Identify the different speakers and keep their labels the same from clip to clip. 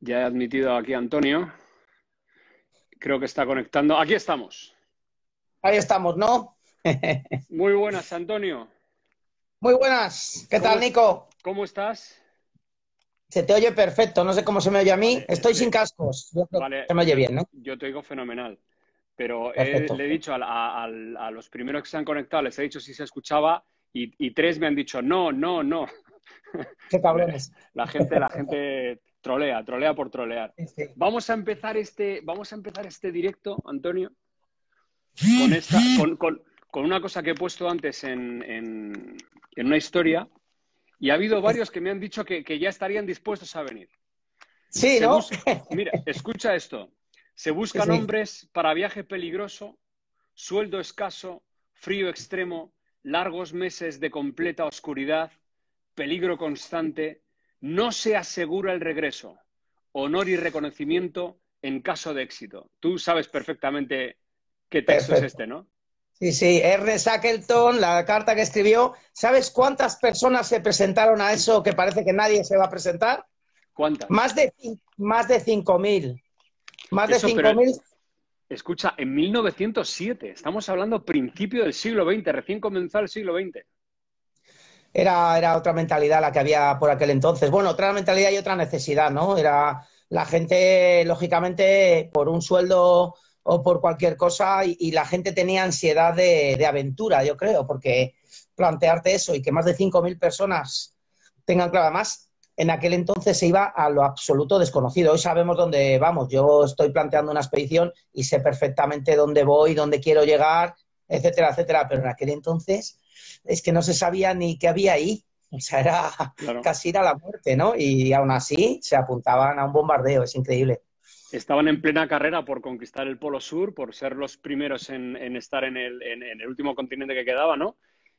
Speaker 1: Ya he admitido aquí a Antonio. Creo que está conectando. Aquí estamos.
Speaker 2: Ahí estamos, ¿no?
Speaker 1: Muy buenas, Antonio.
Speaker 2: Muy buenas. ¿Qué tal, Nico?
Speaker 1: ¿Cómo estás?
Speaker 2: Se te oye perfecto. No sé cómo se me oye a mí. Estoy sin cascos. se me oye bien, ¿no?
Speaker 1: Yo te oigo fenomenal. Pero le he dicho a, los primeros que se han conectado, les he dicho si se escuchaba y, tres me han dicho no, no, no.
Speaker 2: Qué cabrones.
Speaker 1: La gente, la gente trolea, trolea por trolear. Vamos a empezar este, vamos a empezar este directo, Antonio, con, esta, con, una cosa que he puesto antes en, una historia y ha habido varios que me han dicho que, ya estarían dispuestos a venir.
Speaker 2: Sí, ¿no?
Speaker 1: mira, escucha esto. Se buscan hombres para viaje peligroso, sueldo escaso, frío extremo, largos meses de completa oscuridad, peligro constante, no se asegura el regreso, honor y reconocimiento en caso de éxito. Tú sabes perfectamente qué texto es este, ¿no?
Speaker 2: Sí, sí, R. Shackleton, la carta que escribió. ¿Sabes cuántas personas se presentaron a eso que parece que nadie se va a presentar?
Speaker 1: ¿Cuántas?
Speaker 2: Más de, más de 5.000. Más de 5.000.
Speaker 1: Escucha, en 1907, estamos hablando principio del siglo XX, recién comenzó el siglo XX.
Speaker 2: Era, era otra mentalidad la que había por aquel entonces. Bueno, otra mentalidad y otra necesidad, ¿no? Era la gente, lógicamente, por un sueldo o por cualquier cosa, y, la gente tenía ansiedad de, aventura, yo creo, porque plantearte eso y que más de 5.000 personas tengan claro, más en aquel entonces se iba a lo absoluto desconocido. Hoy sabemos dónde vamos. Yo estoy planteando una expedición y sé perfectamente dónde voy, dónde quiero llegar, etcétera, etcétera. Pero en aquel entonces es que no se sabía ni qué había ahí. O sea, era casi ir a la muerte, ¿no? Y aún así se apuntaban a un bombardeo. Es increíble.
Speaker 1: Estaban en plena carrera por conquistar el Polo Sur, por ser los primeros en, estar en el, en el último continente que quedaba, ¿no?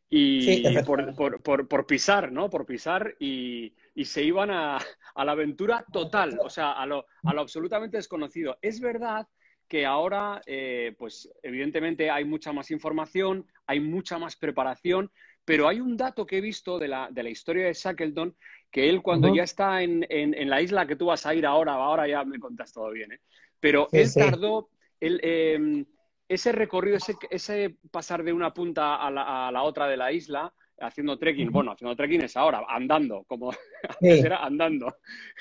Speaker 1: y por, pisar, ¿no? Por pisar y, se iban a, la aventura total, o sea, a lo, absolutamente desconocido. Es verdad que ahora, eh, pues evidentemente hay mucha más información, hay mucha más preparación, pero hay un dato que he visto de la, historia de Shackleton, que él cuando ya está en, la isla que tú vas a ir ahora, ahora ya me contas todo bien, ¿eh? Pero él tardó, él, em, ese recorrido, ese, pasar de una punta a la, otra de la isla, haciendo trekking, bueno, haciendo trekking es ahora, andando, como antes era andando.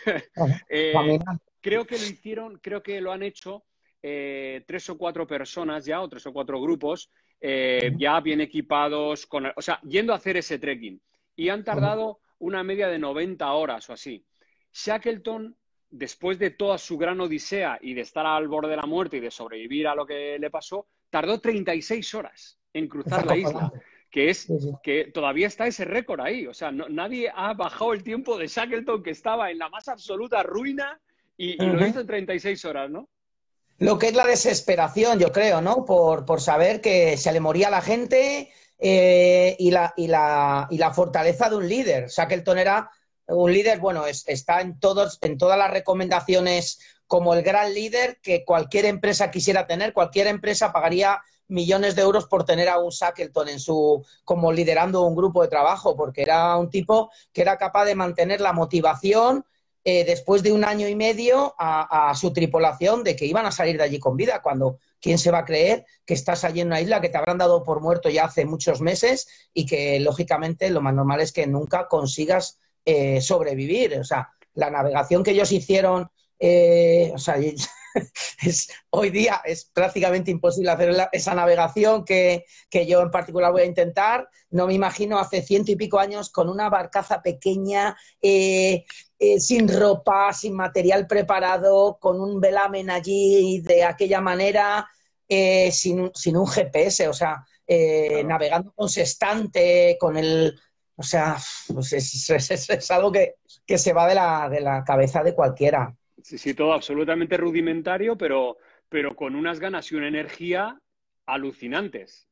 Speaker 1: Eh, creo que lo hicieron, creo que lo han hecho eh, tres o cuatro personas ya, o tres o cuatro grupos, eh, ya bien equipados, con, o sea, yendo a hacer ese trekking. Y han tardado una media de 90 horas o así. Shackleton después de toda su gran odisea y de estar al borde de la muerte y de sobrevivir a lo que le pasó, tardó 36 horas en cruzar la isla. Que es que todavía está ese récord ahí. O sea, nadie ha bajado el tiempo de Shackleton, que estaba en la más absoluta ruina, y, lo hizo en 36 horas, ¿no?
Speaker 2: Lo que es la desesperación, yo creo, ¿no? Por, saber que se le moría la gente eh, y, la, y, la, y la fortaleza de un líder. Shackleton era un líder, bueno, está en, todos, en todas las recomendaciones como el gran líder que cualquier empresa quisiera tener. Cualquier empresa pagaría millones de euros por tener a un Shackleton en su, como liderando un grupo de trabajo, porque era un tipo que era capaz de mantener la motivación eh, después de un año y medio a, su tripulación de que iban a salir de allí con vida, cuando quién se va a creer que estás allí en una isla que te habrán dado por muerto ya hace muchos meses y que lógicamente lo más normal es que nunca consigas eh, sobrevivir. O sea, la navegación que ellos hicieron, eh, o sea, es, hoy día es prácticamente imposible hacer esa navegación que, yo en particular voy a intentar. No me imagino hace ciento y pico años con una barcaza pequeña, eh, sin ropa, sin material preparado, con un velamen allí de aquella manera, sin, sin, un GPS, o sea, navegando con sextante, con el o sea, pues es, algo que, se va de la, de la cabeza de cualquiera.
Speaker 1: Sí, sí, todo absolutamente rudimentario, pero, pero con unas ganas y una energía alucinantes.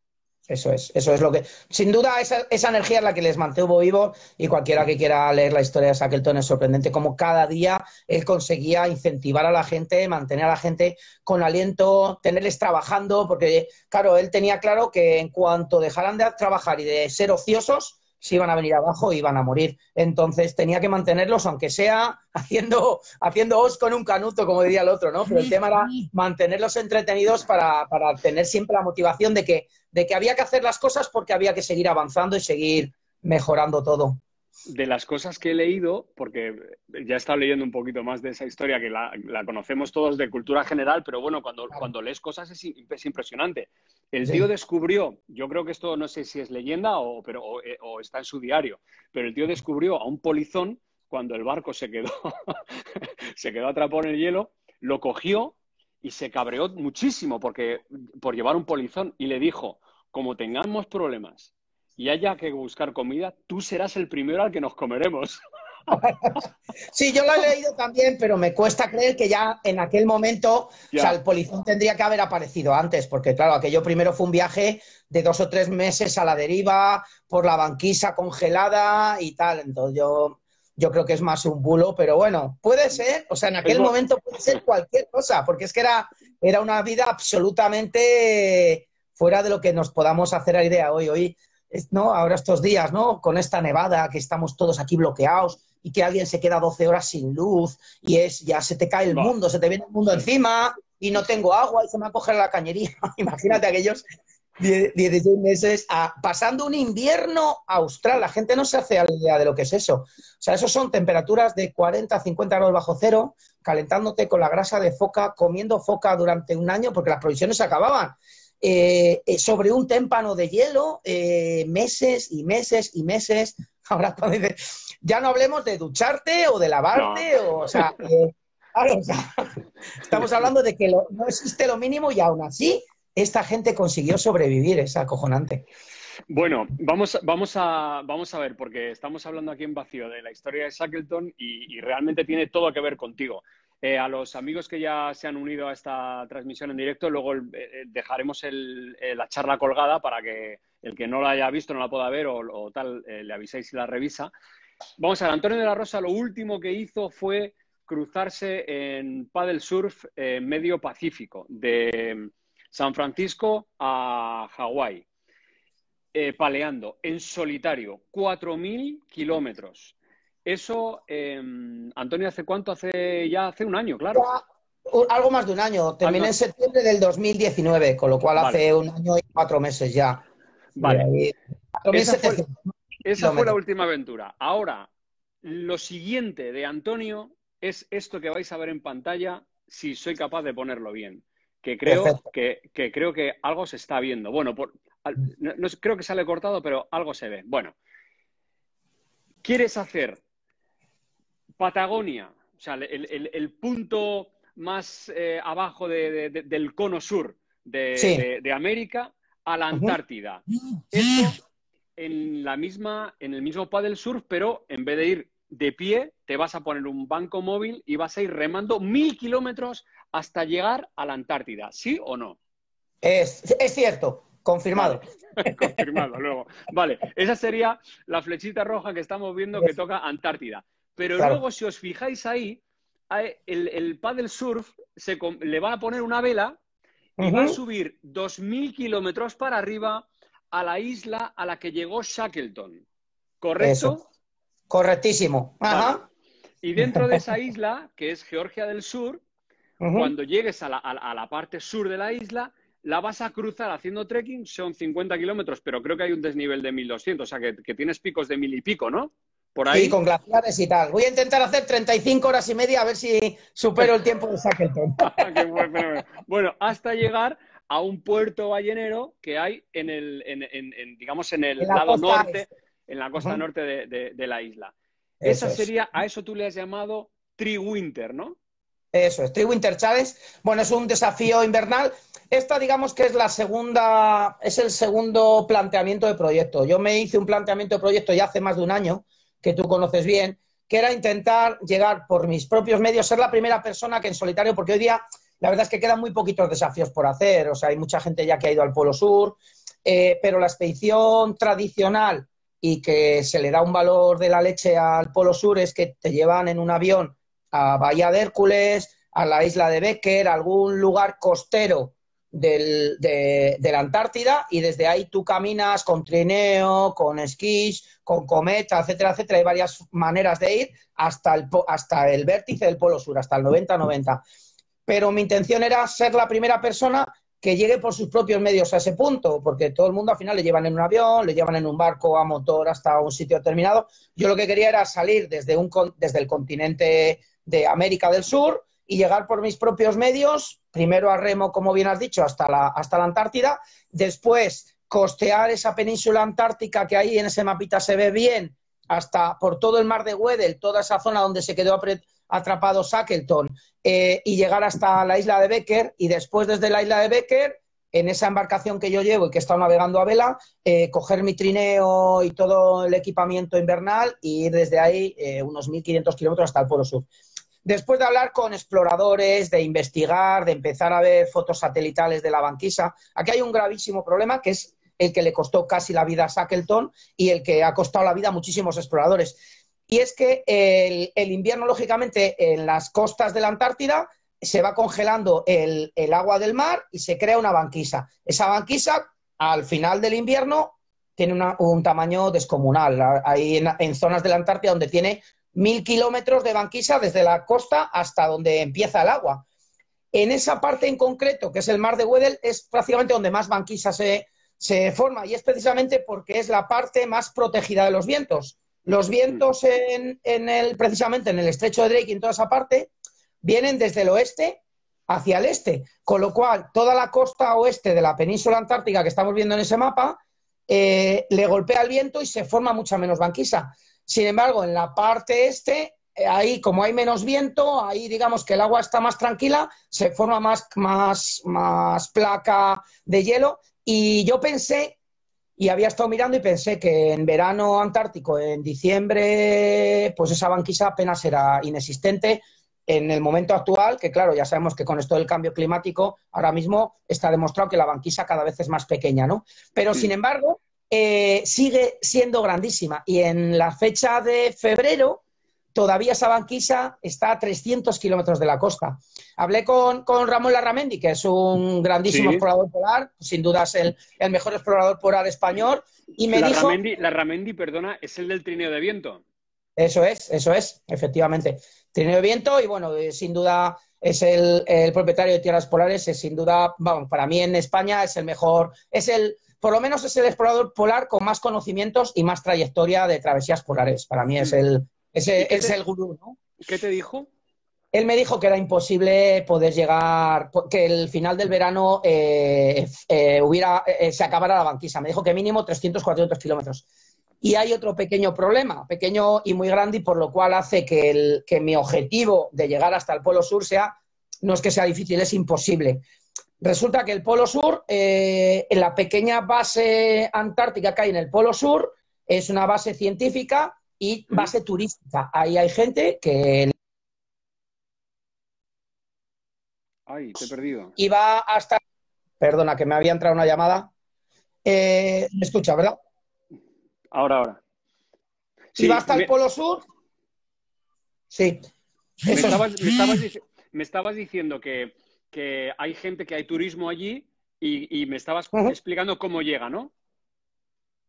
Speaker 2: Eso es, eso es lo que. Sin duda, esa, esa, energía es la que les mantuvo vivo y cualquiera que quiera leer la historia de Shackleton es sorprendente como cada día él conseguía incentivar a la gente, mantener a la gente con aliento, tenerles trabajando, porque, claro, él tenía claro que en cuanto dejaran de trabajar y de ser ociosos, se iban a venir abajo y iban a morir. Entonces tenía que mantenerlos, aunque sea haciendo, haciendo os con un canuto, como diría el otro, ¿no? Pero el tema era mantenerlos entretenidos para, para tener siempre la motivación de que, de que había que hacer las cosas porque había que seguir avanzando y seguir mejorando todo
Speaker 1: de las cosas que he leído, porque ya he estado leyendo un poquito más de esa historia que la, conocemos todos de cultura general, pero bueno, cuando, cuando lees cosas es, impresionante. El tío descubrió, yo creo que esto no sé si es leyenda o, pero, eh, o, está en su diario, pero el tío descubrió a un polizón cuando el barco se quedó, se quedó atrapado en el hielo, lo cogió y se cabreó muchísimo porque, por llevar un polizón y le dijo, como tengamos problemas y haya que buscar comida, tú serás el primero al que nos comeremos.
Speaker 2: Sí, yo lo he leído también, pero me cuesta creer que ya en aquel momento, o sea, el polizón tendría que haber aparecido antes, porque claro, aquello primero fue un viaje de dos o tres meses a la deriva, por la banquisa congelada y tal. Entonces yo, yo creo que es más un bulo, pero bueno, puede ser, o sea, en aquel momento puede ser cualquier cosa, porque es que era, era una vida absolutamente fuera de lo que nos podamos hacer a idea hoy. Hoy ¿no? Ahora estos días, ¿no? Con esta nevada, que estamos todos aquí bloqueados y que alguien se queda 12 horas sin luz y es ya se te cae el mundo, se te viene el mundo encima y no tengo agua y se me va a coger la cañería. Imagínate aquellos 16 meses pasando un invierno austral. La gente no se hace a la idea de lo que es eso. O sea, eso son temperaturas de 40 50 grados bajo cero, calentándote con la grasa de foca, comiendo foca durante un año porque las provisiones se acababan. Eh, eh, sobre un témpano de hielo eh, meses y meses y meses. Ahora cuando dices, ya no hablemos de ducharte o de lavarte, o, sea, estamos hablando de que no existe lo mínimo y aún así esta gente consiguió sobrevivir, es acojonante.
Speaker 1: Bueno, vamos, vamos, a, vamos a ver, porque estamos hablando aquí en vacío de la historia de Shackleton y realmente tiene todo que ver contigo. Eh, a los amigos que ya se han unido a esta transmisión en directo, luego eh, eh, dejaremos la charla colgada para que el que no la haya visto no la pueda ver o, tal, le aviséis si la revisa. Vamos a ver, Antonio de la Rosa lo último que hizo fue cruzarse en paddle surf medio Pacífico, de San Francisco a Hawái, paleando en solitario, 4.000 kilómetros. Eso, em, Antonio, ¿hace cuánto? Hace ya hace un año, claro.
Speaker 2: algo más de un año. Terminé en septiembre del 2019, con lo cual hace un año y cuatro meses ya.
Speaker 1: Vale. esa, fue, la última aventura. Ahora, lo siguiente de Antonio es esto que vais a ver en pantalla, si soy capaz de ponerlo bien. Que creo que, creo que algo se está viendo. Bueno, no, creo que sale cortado, pero algo se ve. Bueno, ¿quieres hacer Patagonia, o sea, el, punto más eh, abajo del cono sur de, América a la Antártida. Esto en la misma, en el mismo paddle surf, pero en vez de ir de pie, te vas a poner un banco móvil y vas a ir remando mil kilómetros hasta llegar a la Antártida, ¿sí o no?
Speaker 2: Es, cierto, confirmado.
Speaker 1: confirmado, luego. Vale, esa sería la flechita roja que estamos viendo que toca Antártida. Pero luego, si os fijáis ahí, el, el paddle surf se, le va a poner una vela y va a subir 2.000 kilómetros para arriba a la isla a la que llegó Shackleton. ¿Correcto?
Speaker 2: Correctísimo. Ajá.
Speaker 1: Y dentro de esa isla, que es Georgia del Sur, cuando llegues a la, parte sur de la isla, la vas a cruzar haciendo trekking, son 50 kilómetros, pero creo que hay un desnivel de 1.200, o sea que, que tienes picos de mil y pico, ¿no?
Speaker 2: Sí, con glaciares y tal. Voy a intentar hacer 35 horas y media a ver si supero el tiempo de Shackleton.
Speaker 1: bueno, hasta llegar a un puerto ballenero que hay en el, en, digamos, en el lado norte, en la costa norte de, la isla. Esa sería, a eso tú le has llamado Tree Winter, ¿no?
Speaker 2: Eso es, Tree Winter Challenge. Bueno, es un desafío invernal. Esta, digamos que es la segunda, es el segundo planteamiento de proyecto. Yo me hice un planteamiento de proyecto ya hace más de un año, que tú conoces bien, que era intentar llegar por mis propios medios, ser la primera persona que en solitario, porque hoy día la verdad es que quedan muy poquitos desafíos por hacer, o sea, hay mucha gente ya que ha ido al Polo Sur, eh, pero la expedición tradicional y que se le da un valor de la leche al Polo Sur es que te llevan en un avión a Bahía de Hércules, a la isla de Becker, a algún lugar costero de, la Antártida y desde ahí tú caminas con trineo, con esquís, con cometa, etcétera, etcétera. Hay varias maneras de ir hasta el, hasta el vértice del Polo Sur, hasta el 90-90. Pero mi intención era ser la primera persona que llegue por sus propios medios a ese punto, porque todo el mundo al final le llevan en un avión, le llevan en un barco a motor hasta un sitio determinado. Yo lo que quería era salir desde, un, desde el continente de América del Sur y llegar por mis propios medios, primero a remo, como bien has dicho, hasta la, hasta la Antártida, después costear esa península antártica que ahí en ese mapita se ve bien, hasta por todo el mar de Weddell, toda esa zona donde se quedó atrapado Shackleton, eh, y llegar hasta la isla de Becker, y después desde la isla de Becker, en esa embarcación que yo llevo y que he estado navegando a vela, eh, coger mi trineo y todo el equipamiento invernal y ir desde ahí eh, unos 1.500 kilómetros hasta el Polo Sur. Después de hablar con exploradores, de investigar, de empezar a ver fotos satelitales de la banquisa, aquí hay un gravísimo problema que es el que le costó casi la vida a Shackleton y el que ha costado la vida a muchísimos exploradores. Y es que el, invierno, lógicamente, en las costas de la Antártida se va congelando el, agua del mar y se crea una banquisa. Esa banquisa, al final del invierno, tiene un tamaño descomunal. Hay en, zonas de la Antártida donde tiene mil kilómetros de banquisa desde la costa hasta donde empieza el agua. En esa parte en concreto, que es el mar de Weddell, es prácticamente donde más banquisa se, forma y es precisamente porque es la parte más protegida de los vientos. Los vientos en, el, precisamente en el estrecho de Drake y en toda esa parte vienen desde el oeste hacia el este, con lo cual toda la costa oeste de la península antártica que estamos viendo en ese mapa eh, le golpea el viento y se forma mucha menos banquisa. Sin embargo, en la parte este, eh, ahí como hay menos viento, ahí digamos que el agua está más tranquila, se forma más, más, más placa de hielo. Y yo pensé, y había estado mirando y pensé que en verano antártico, en diciembre, pues esa banquisa apenas era inexistente. En el momento actual, que claro, ya sabemos que con esto del cambio climático, ahora mismo está demostrado que la banquisa cada vez es más pequeña, ¿no? Pero sin embargo, eh, sigue siendo grandísima. Y en la fecha de febrero, todavía esa banquisa está a 300 kilómetros de la costa. Hablé con, Ramón Larramendi, que es un grandísimo explorador polar, sin duda es el, mejor explorador polar español, y me dijo...
Speaker 1: Larramendi, perdona, es el del trineo de viento.
Speaker 2: Eso es, eso es, efectivamente. Trineo de viento y, bueno, eh, sin duda es el, el, propietario de tierras polares, es sin duda, vamos, para mí en España es el mejor, es el por lo menos es el explorador polar con más conocimientos y más trayectoria de travesías polares. Para mí es mm. el, es el, gurú, ¿no?
Speaker 1: ¿Qué te dijo?
Speaker 2: Él me dijo que era imposible poder llegar, que el final del verano eh, eh, hubiera, eh, se acabara la banquisa. Me dijo que mínimo 300, 400 kilómetros. Y hay otro pequeño problema, pequeño y muy grande, y por lo cual hace que, el, que mi objetivo de llegar hasta el Polo Sur sea, no es que sea difícil, es imposible. Resulta que el Polo Sur, eh, en la pequeña base antártica que hay en el Polo Sur, es una base científica y base turística. Ahí hay gente que...
Speaker 1: Ay, te he perdido.
Speaker 2: Y va hasta... Perdona, que me había entrado una llamada. Eh, ¿Me escucha, verdad?
Speaker 1: Ahora, ahora.
Speaker 2: Si va hasta el Polo Sur... Sí.
Speaker 1: me estabas diciendo que que hay gente que hay turismo allí y, me estabas explicando cómo llega, ¿no?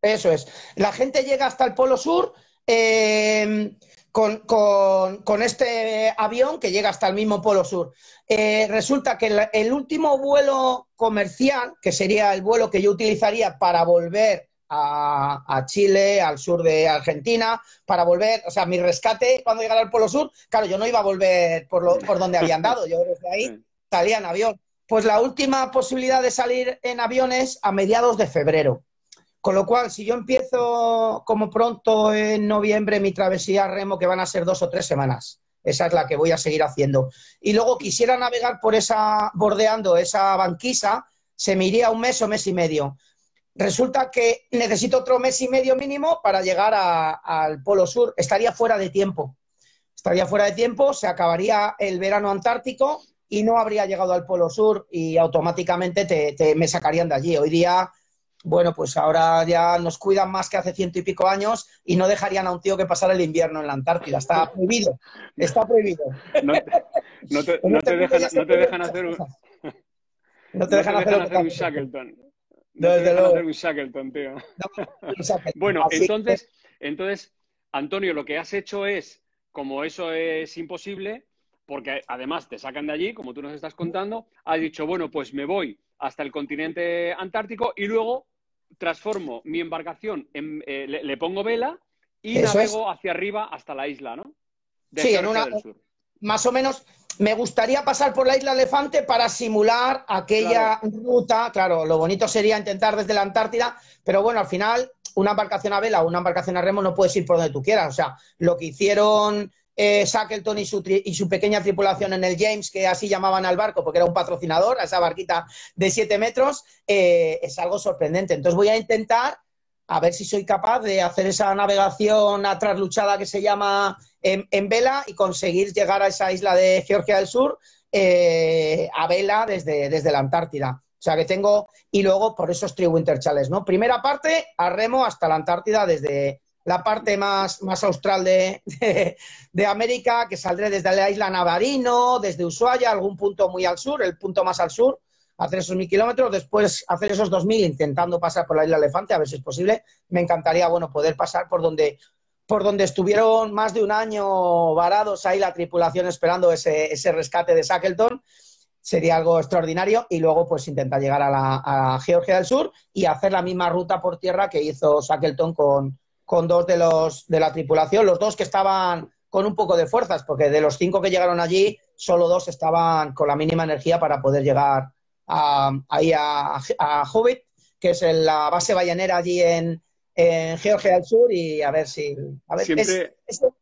Speaker 2: Eso es. La gente llega hasta el Polo Sur em, con, este avión que llega hasta el mismo Polo Sur. Eh, resulta que el, último vuelo comercial, que sería el vuelo que yo utilizaría para volver a, Chile, al sur de Argentina, para volver, o sea, mi rescate cuando llegara al Polo Sur, claro, yo no iba a volver por, por donde había andado, yo desde ahí salía en avión. Pues la última posibilidad de salir en avión es a mediados de febrero. Con lo cual, si yo empiezo como pronto en noviembre mi travesía remo, que van a ser dos o tres semanas, esa es la que voy a seguir haciendo. Y luego quisiera navegar por esa, bordeando esa banquisa, se me iría un mes o mes y medio. Resulta que necesito otro mes y medio mínimo para llegar al Polo Sur. Estaría fuera de tiempo. Estaría fuera de tiempo, se acabaría el verano antártico y no habría llegado al Polo Sur y automáticamente te, me sacarían de allí. Hoy día, bueno, pues ahora ya nos cuidan más que hace ciento y pico años y no dejarían a un tío que pasara el invierno en la Antártida. Está prohibido, está prohibido.
Speaker 1: No te, dejan, hacer un... No te dejan, hacer, un Shackleton. No te dejan hacer un Shackleton, tío. bueno, entonces, entonces, Antonio, lo que has hecho es, como eso es imposible, porque además te sacan de allí, como tú nos estás contando, has dicho, bueno, pues me voy hasta el continente antártico y luego transformo mi embarcación, en, eh, le, pongo vela y navego hacia arriba hasta la isla, ¿no?
Speaker 2: sí, en una, más o menos, me gustaría pasar por la isla Elefante para simular aquella ruta. Claro, lo bonito sería intentar desde la Antártida, pero bueno, al final, una embarcación a vela o una embarcación a remo no puedes ir por donde tú quieras. O sea, lo que hicieron eh, Shackleton y su, y su, pequeña tripulación en el James, que así llamaban al barco porque era un patrocinador, a esa barquita de 7 metros, eh, es algo sorprendente. Entonces voy a intentar a ver si soy capaz de hacer esa navegación a trasluchada que se llama en, vela y conseguir llegar a esa isla de Georgia del Sur eh, a vela desde, desde la Antártida. O sea que tengo, y luego por esos Tri Winter ¿no? Primera parte, a remo hasta la Antártida desde la parte más, más austral de, de, América, que saldré desde la isla Navarino, desde Ushuaia, algún punto muy al sur, el punto más al sur, hacer esos mil kilómetros, después hacer esos dos mil intentando pasar por la isla Elefante, a ver si es posible. Me encantaría, bueno, poder pasar por donde, por donde estuvieron más de un año varados ahí la tripulación esperando ese, ese rescate de Shackleton. Sería algo extraordinario y luego pues intentar llegar a, la, a Georgia del Sur y hacer la misma ruta por tierra que hizo Shackleton con, con dos de los de la tripulación, los dos que estaban con un poco de fuerzas, porque de los cinco que llegaron allí, solo dos estaban con la mínima energía para poder llegar ahí a, a, Hobbit, que es la base ballenera allí en, Georgia del Sur y a ver si... A ver,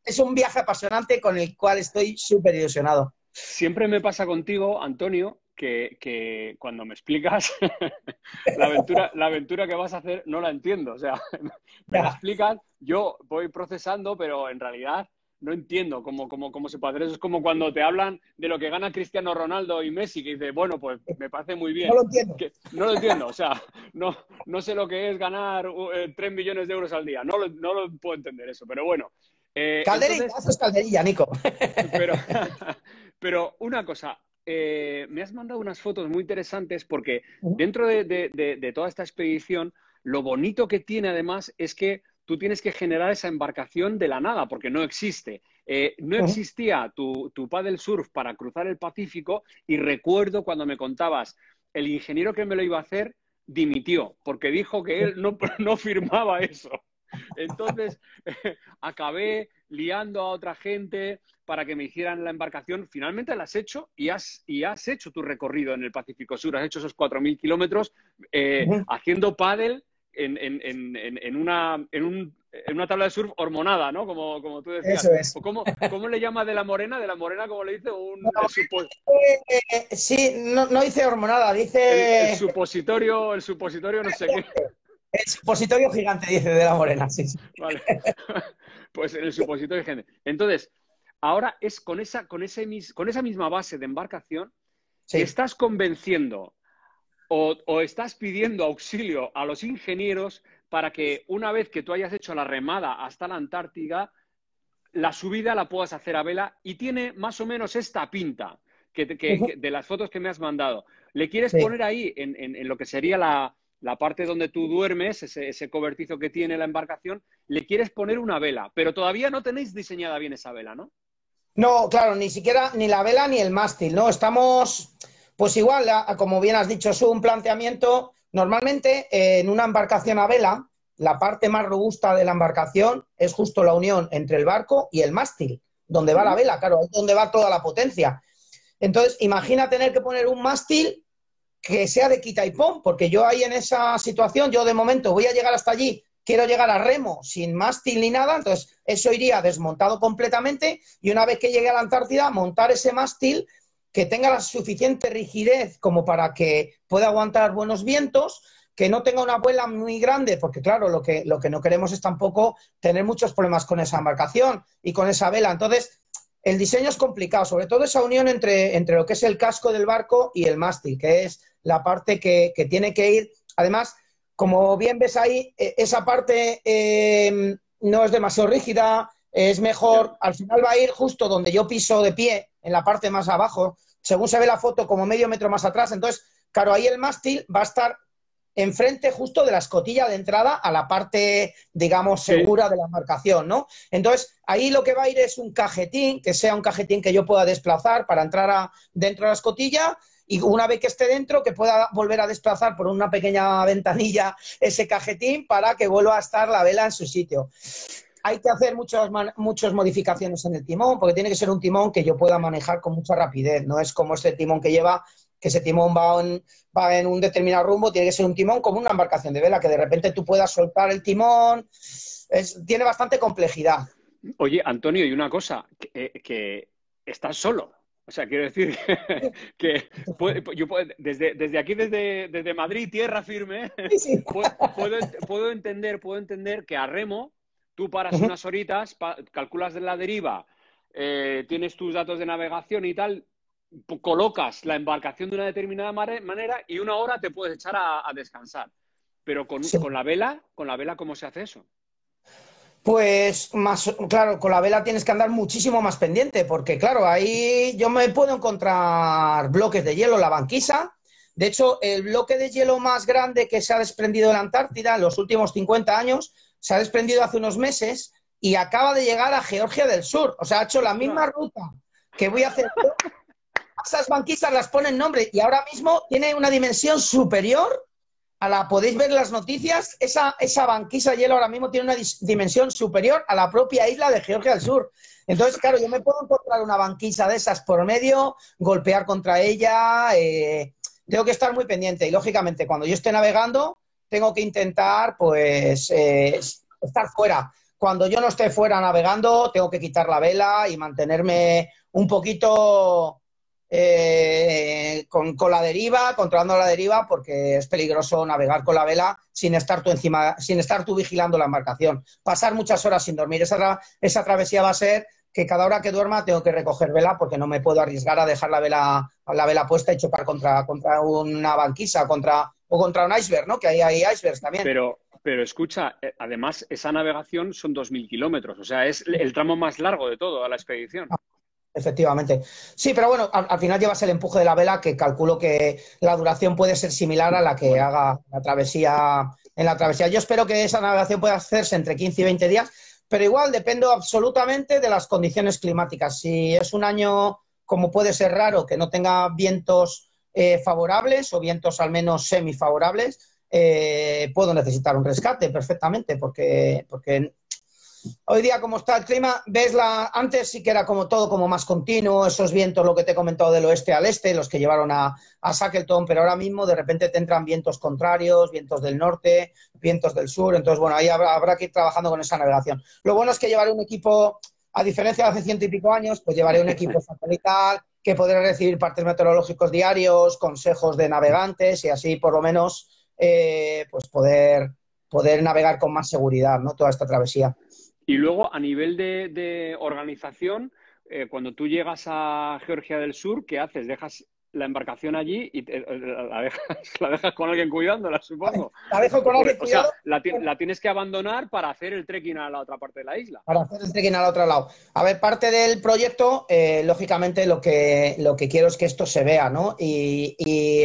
Speaker 2: es, un viaje apasionante con el cual estoy súper ilusionado.
Speaker 1: Siempre me pasa contigo, Antonio, que, cuando me explicas la, aventura, la aventura que vas a hacer no la entiendo. O sea, me la explicas, yo voy procesando, pero en realidad no entiendo cómo, cómo, cómo se puede hacer. Eso es como cuando te hablan de lo que gana Cristiano Ronaldo y Messi, que dices, bueno, pues me parece muy bien.
Speaker 2: No lo entiendo.
Speaker 1: no lo entiendo, o sea, no, no sé lo que es ganar uh, 3 millones de euros al día. No lo, no lo puedo entender eso, pero bueno.
Speaker 2: Eh, calderilla, entonces... calderilla, Nico.
Speaker 1: Pero, pero una cosa, eh, me has mandado unas fotos muy interesantes porque dentro de, de, toda esta expedición, lo bonito que tiene además es que tú tienes que generar esa embarcación de la nada, porque no existe. Eh, no existía tu, tu paddle surf para cruzar el Pacífico y recuerdo cuando me contabas, el ingeniero que me lo iba a hacer dimitió, porque dijo que él no, no firmaba eso. Entonces, acabé liando a otra gente para que me hicieran la embarcación. Finalmente la has hecho y has, y has hecho tu recorrido en el Pacífico Sur. Has hecho esos 4.000 kilómetros eh, haciendo paddle en, en, en, en una, en, una tabla de surf hormonada, ¿no? Como, como tú decías.
Speaker 2: Eso es.
Speaker 1: ¿Cómo, ¿Cómo, le llama de la morena? De la morena, como le dice? Un,
Speaker 2: eh, sí, no, no, dice hormonada, dice...
Speaker 1: El, supositorio, el supositorio no sé qué.
Speaker 2: El supositorio gigante, dice de la morena, sí. sí.
Speaker 1: Vale. pues el supositorio gigante. Entonces, ahora es con esa, con ese, con esa misma base de embarcación sí. estás convenciendo o, estás pidiendo auxilio a los ingenieros para que una vez que tú hayas hecho la remada hasta la Antártida, la subida la puedas hacer a vela y tiene más o menos esta pinta que, de las fotos que me has mandado. ¿Le quieres poner ahí en, lo que sería la, parte donde tú duermes, ese, ese, cobertizo que tiene la embarcación, le quieres poner una vela, pero todavía no tenéis diseñada bien esa vela, ¿no?
Speaker 2: No, claro, ni siquiera ni la vela ni el mástil, ¿no? Estamos pues igual, como bien has dicho, es un planteamiento. Normalmente en una embarcación a vela, la parte más robusta de la embarcación es justo la unión entre el barco y el mástil, donde va la vela, claro, es donde va toda la potencia. Entonces, imagina tener que poner un mástil que sea de quita y pon, porque yo ahí en esa situación, yo de momento voy a llegar hasta allí, quiero llegar a remo sin mástil ni nada, entonces eso iría desmontado completamente y una vez que llegue a la Antártida, montar ese mástil que tenga la suficiente rigidez como para que pueda aguantar buenos vientos, que no tenga una vuela muy grande, porque claro, lo que, lo que no queremos es tampoco tener muchos problemas con esa embarcación y con esa vela. Entonces, el diseño es complicado, sobre todo esa unión entre, entre lo que es el casco del barco y el mástil, que es la parte que, tiene que ir. Además, como bien ves ahí, e, esa parte eh, no es demasiado rígida, es mejor, al final va a ir justo donde yo piso de pie, en la parte más abajo, según se ve la foto, como medio metro más atrás. Entonces, claro, ahí el mástil va a estar enfrente justo de la escotilla de entrada a la parte, digamos, segura de la embarcación, ¿no? Entonces, ahí lo que va a ir es un cajetín, que sea un cajetín que yo pueda desplazar para entrar a, dentro de la escotilla y una vez que esté dentro, que pueda volver a desplazar por una pequeña ventanilla ese cajetín para que vuelva a estar la vela en su sitio. Hay que hacer muchas, muchas modificaciones en el timón, porque tiene que ser un timón que yo pueda manejar con mucha rapidez. No es como este timón que lleva que ese timón va en, va en un determinado rumbo, tiene que ser un timón como una embarcación de vela, que de repente tú puedas soltar el timón. tiene bastante complejidad.
Speaker 1: Oye, Antonio, y una cosa, que, eh, estás solo. O sea, quiero decir que, yo desde, aquí, desde, desde Madrid, tierra firme, puedo, entender, puedo entender que a remo tú paras unas horitas, calculas la deriva, eh, tienes tus datos de navegación y tal, colocas la embarcación de una determinada manera y una hora te puedes echar a, descansar. Pero con, la vela, con la vela, ¿cómo se hace eso?
Speaker 2: Pues más, claro, con la vela tienes que andar muchísimo más pendiente, porque claro, ahí yo me puedo encontrar bloques de hielo, la banquisa. De hecho, el bloque de hielo más grande que se ha desprendido de la Antártida en los últimos 50 años se ha desprendido hace unos meses y acaba de llegar a Georgia del Sur. O sea, ha hecho la misma ruta que voy a hacer esas banquisas las ponen nombre y ahora mismo tiene una dimensión superior podéis ver las noticias, esa, esa banquisa de hielo ahora mismo tiene una dimensión superior a la propia isla de Georgia del Sur. Entonces, claro, yo me puedo encontrar una banquisa de esas por medio, golpear contra ella, eh, tengo que estar muy pendiente y, lógicamente, cuando yo esté navegando, tengo que intentar, pues, eh, estar fuera. Cuando yo no esté fuera navegando, tengo que quitar la vela y mantenerme un poquito eh, con, la deriva, controlando la deriva, porque es peligroso navegar con la vela sin estar tú encima, sin estar tú vigilando la embarcación. Pasar muchas horas sin dormir. Esa, esa travesía va a ser que cada hora que duerma tengo que recoger vela porque no me puedo arriesgar a dejar la vela, la vela puesta y chocar contra, contra una banquisa contra, o contra un iceberg, ¿no? Que ahí hay icebergs también.
Speaker 1: Pero, pero escucha, eh, además esa navegación son 2.000 kilómetros, o sea, es el tramo más largo de todo a la expedición.
Speaker 2: Efectivamente. Sí, pero bueno, al, final llevas el empuje de la vela, que calculo que la duración puede ser similar a la que haga la travesía en la travesía. Yo espero que esa navegación pueda hacerse entre 15 y 20 días, pero igual dependo absolutamente de las condiciones climáticas. Si es un año, como puede ser raro, que no tenga vientos eh, favorables o vientos al menos semifavorables, eh, puedo necesitar un rescate perfectamente, porque, porque Hoy día, como está el clima, ves la. Antes sí que era como todo como más continuo, esos vientos, lo que te he comentado del oeste al este, los que llevaron a, a Shackleton, pero ahora mismo de repente te entran vientos contrarios, vientos del norte, vientos del sur. Entonces, bueno, ahí habrá, que ir trabajando con esa navegación. Lo bueno es que llevaré un equipo, a diferencia de hace ciento y pico años, pues llevaré un equipo satelital que podrá recibir partes meteorológicos diarios, consejos de navegantes y así por lo menos eh, pues poder, poder navegar con más seguridad ¿no? toda esta travesía.
Speaker 1: Y luego, a nivel de, organización, eh, cuando tú llegas a Georgia del Sur, ¿qué haces? ¿Dejas la embarcación allí y la, dejas, con alguien cuidándola, supongo?
Speaker 2: La dejo con alguien
Speaker 1: O sea, la, tienes que abandonar para hacer el trekking a la otra parte de la isla.
Speaker 2: Para hacer el trekking al otro lado. A ver, parte del proyecto, eh, lógicamente, lo que, lo que quiero es que esto se vea, ¿no? y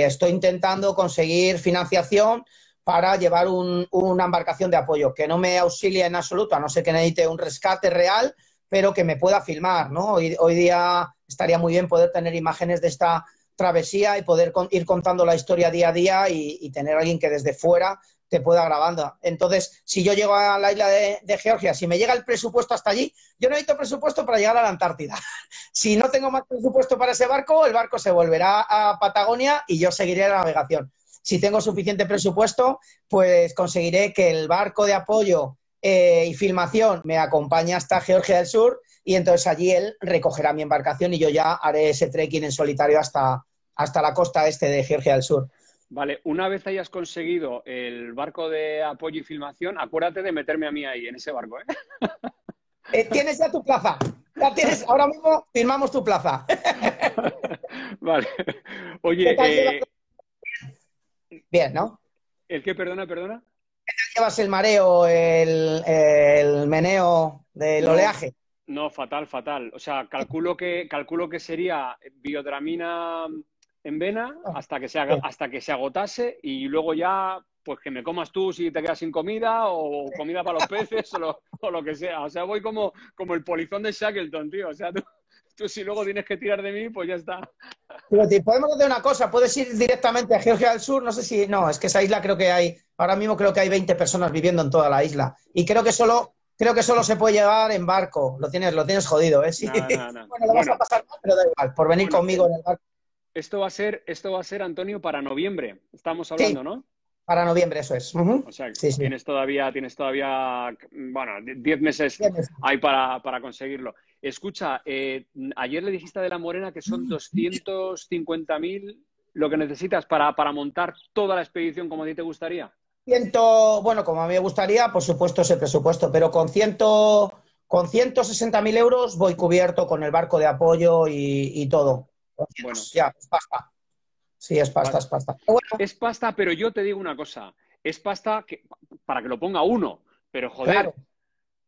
Speaker 2: estoy intentando conseguir financiación para llevar una embarcación de apoyo, que no me auxilie en absoluto, a no ser que necesite un rescate real, pero que me pueda filmar, ¿no? Hoy, día estaría muy bien poder tener imágenes de esta travesía y poder ir contando la historia día a día y, tener alguien que desde fuera te pueda grabando. Entonces, si yo llego a la isla de, Georgia, si me llega el presupuesto hasta allí, yo necesito presupuesto para llegar a la Antártida. si no tengo más presupuesto para ese barco, el barco se volverá a Patagonia y yo seguiré la navegación si tengo suficiente presupuesto, pues conseguiré que el barco de apoyo eh, y filmación me acompañe hasta Georgia del Sur y entonces allí él recogerá mi embarcación y yo ya haré ese trekking en solitario hasta, hasta la costa este de Georgia del Sur.
Speaker 1: Vale, una vez hayas conseguido el barco de apoyo y filmación, acuérdate de meterme a mí ahí, en ese barco, ¿eh?
Speaker 2: eh tienes ya tu plaza. Ya tienes, ahora mismo firmamos tu plaza.
Speaker 1: vale. Oye,
Speaker 2: Bien, ¿no?
Speaker 1: ¿El qué, perdona, perdona?
Speaker 2: ¿Llevas el mareo, el, meneo del oleaje?
Speaker 1: No, fatal, fatal. O sea, calculo que, calculo que sería biodramina en vena ah. hasta que se hasta que se agotase y luego ya pues que me comas tú si te quedas sin comida o comida para los peces o, lo, que sea. O sea, voy como, como el polizón de Shackleton, tío. O sea, tú, si luego tienes que tirar de mí, pues ya está.
Speaker 2: Pero te podemos hacer una cosa, puedes ir directamente a Georgia del Sur, no sé si, no, es que esa isla creo que hay, ahora mismo creo que hay 20 personas viviendo en toda la isla y creo que solo creo que solo se puede llevar en barco. Lo tienes, lo tienes jodido, ¿eh? Sí. bueno, lo vas a pasar mal, pero da igual, por venir conmigo en el barco.
Speaker 1: Esto va a ser, esto va a ser, Antonio, para noviembre. Estamos hablando, ¿no?
Speaker 2: Para noviembre, eso es.
Speaker 1: O sea, tienes todavía, tienes todavía, bueno, 10 meses, hay para, conseguirlo. Escucha, eh, ayer le dijiste a De la Morena que son 250.000 lo que necesitas para, para montar toda la expedición como a ti te gustaría.
Speaker 2: Ciento, bueno, como a mí me gustaría, por supuesto ese presupuesto, pero con ciento, con 160.000 euros voy cubierto con el barco de apoyo y, todo. Bueno, ya, es pasta. Sí, es pasta, es pasta.
Speaker 1: Es pasta, pero yo te digo una cosa. Es pasta que, para que lo ponga uno, pero joder,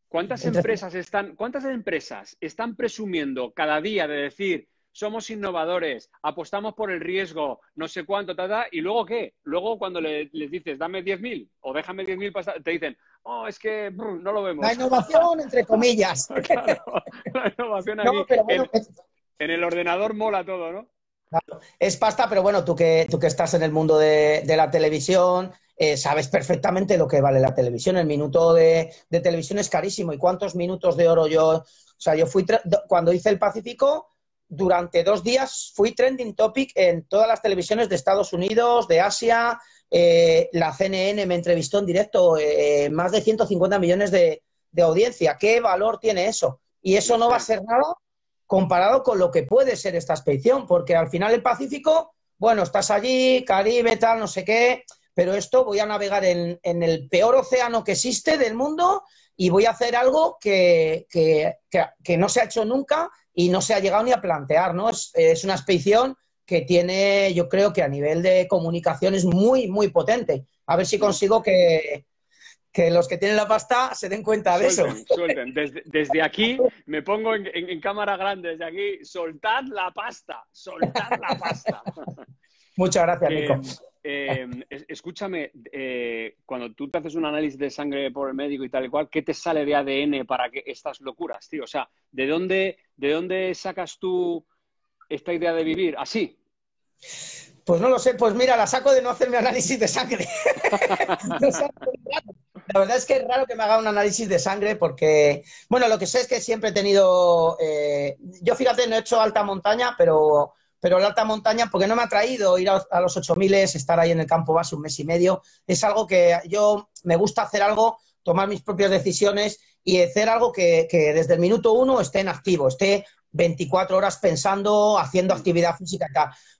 Speaker 1: ¿cuántas empresas están, cuántas empresas están presumiendo cada día de decir somos innovadores, apostamos por el riesgo, no sé cuánto, ta, y luego qué? Luego cuando les dices, dame 10.000 o déjame 10.000, te dicen, oh, es que no lo vemos.
Speaker 2: La innovación, entre comillas.
Speaker 1: la innovación aquí, en, el ordenador mola todo, ¿no?
Speaker 2: Es pasta, pero bueno, tú que, tú que estás en el mundo de, la televisión, eh, sabes perfectamente lo que vale la televisión. El minuto de, de, televisión es carísimo. ¿Y cuántos minutos de oro yo? O sea, yo fui, cuando hice el Pacífico, durante dos días fui trending topic en todas las televisiones de Estados Unidos, de Asia. Eh, la CNN me entrevistó en directo, eh, más de 150 millones de, audiencia. ¿Qué valor tiene eso? Y eso no va a ser nada comparado con lo que puede ser esta expedición, porque al final el Pacífico, bueno, estás allí, Caribe, tal, no sé qué, pero esto voy a navegar en, el peor océano que existe del mundo y voy a hacer algo que, que no se ha hecho nunca y no se ha llegado ni a plantear, ¿no? Es, una expedición que tiene, yo creo que a nivel de comunicación es muy, muy potente. A ver si consigo que, los que tienen la pasta se den cuenta de eso.
Speaker 1: Suelten. Desde, aquí me pongo en, cámara grande, desde aquí, soltad la pasta, soltad la pasta.
Speaker 2: Muchas gracias, Nico.
Speaker 1: Eh, escúchame, eh, cuando tú te haces un análisis de sangre por el médico y tal y cual, ¿qué te sale de ADN para que estas locuras, tío? O sea, ¿de dónde, de dónde sacas tú esta idea de vivir así?
Speaker 2: Pues no lo sé, pues mira, la saco de no hacerme análisis de sangre. la verdad es que es raro que me haga un análisis de sangre porque, bueno, lo que sé es que siempre he tenido, eh, yo fíjate, no he hecho alta montaña, pero pero la alta montaña, porque no me ha traído ir a, los 8000, estar ahí en el campo base un mes y medio, es algo que yo me gusta hacer algo, tomar mis propias decisiones y hacer algo que, desde el minuto uno esté en activo, esté 24 horas pensando, haciendo actividad física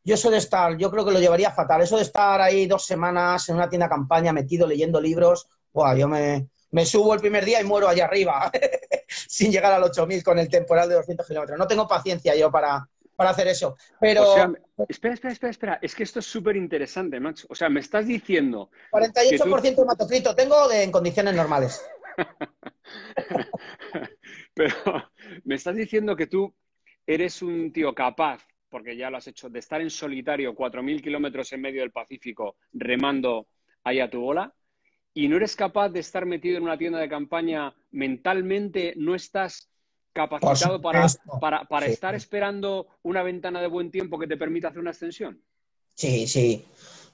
Speaker 2: y Yo eso de estar, yo creo que lo llevaría fatal. Eso de estar ahí dos semanas en una tienda campaña metido leyendo libros, yo me, me subo el primer día y muero allá arriba, sin llegar al 8000 con el temporal de 200 kilómetros. No tengo paciencia yo para, para hacer eso. Pero.
Speaker 1: espera, espera, espera, espera. Es que esto es súper interesante, Max. O sea, me estás diciendo.
Speaker 2: 48% de hematocrito tengo en condiciones normales.
Speaker 1: Pero me estás diciendo que tú eres un tío capaz, porque ya lo has hecho, de estar en solitario 4.000 kilómetros en medio del Pacífico remando ahí a tu bola y no eres capaz de estar metido en una tienda de campaña mentalmente, no estás capacitado para, para, para estar esperando una ventana de buen tiempo que te permita hacer una extensión?
Speaker 2: Sí, sí.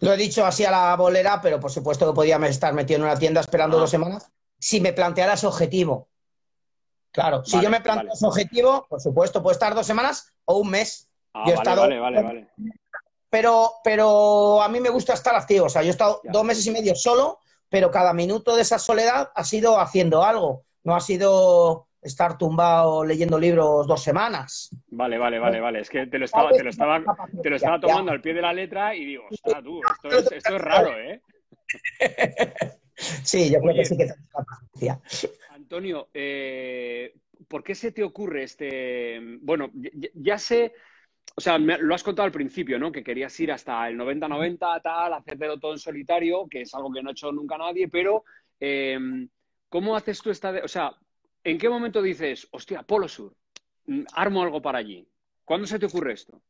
Speaker 2: Lo he dicho así a la bolera, pero por supuesto que podía estar metido en una tienda esperando ah. dos semanas si me planteara ese objetivo. Claro, si yo me planteo ese objetivo, por supuesto, puede estar dos semanas o un mes.
Speaker 1: Ah, yo he estado, vale, vale, vale.
Speaker 2: Pero, pero a mí me gusta estar activo. O sea, yo he estado dos meses y medio solo, pero cada minuto de esa soledad ha sido haciendo algo. No ha sido estar tumbado leyendo libros dos semanas.
Speaker 1: Vale, vale, vale, vale. Es que te lo estaba, te lo estaba, te lo estaba tomando al pie de la letra y digo, ostras, tú, esto es, esto es raro, ¿eh?
Speaker 2: Sí, yo creo que sí que capacidad.
Speaker 1: Antonio, eh, ¿por qué se te ocurre este...? Bueno, ya, sé... O sea, lo has contado al principio, ¿no? Que querías ir hasta el 90-90, tal, hacértelo todo en solitario, que es algo que no ha hecho nunca nadie, pero eh, ¿cómo haces tú esta... De... O sea, ¿En qué momento dices, hostia, Polo Sur, mm, armo algo para allí? ¿Cuándo se te ocurre esto?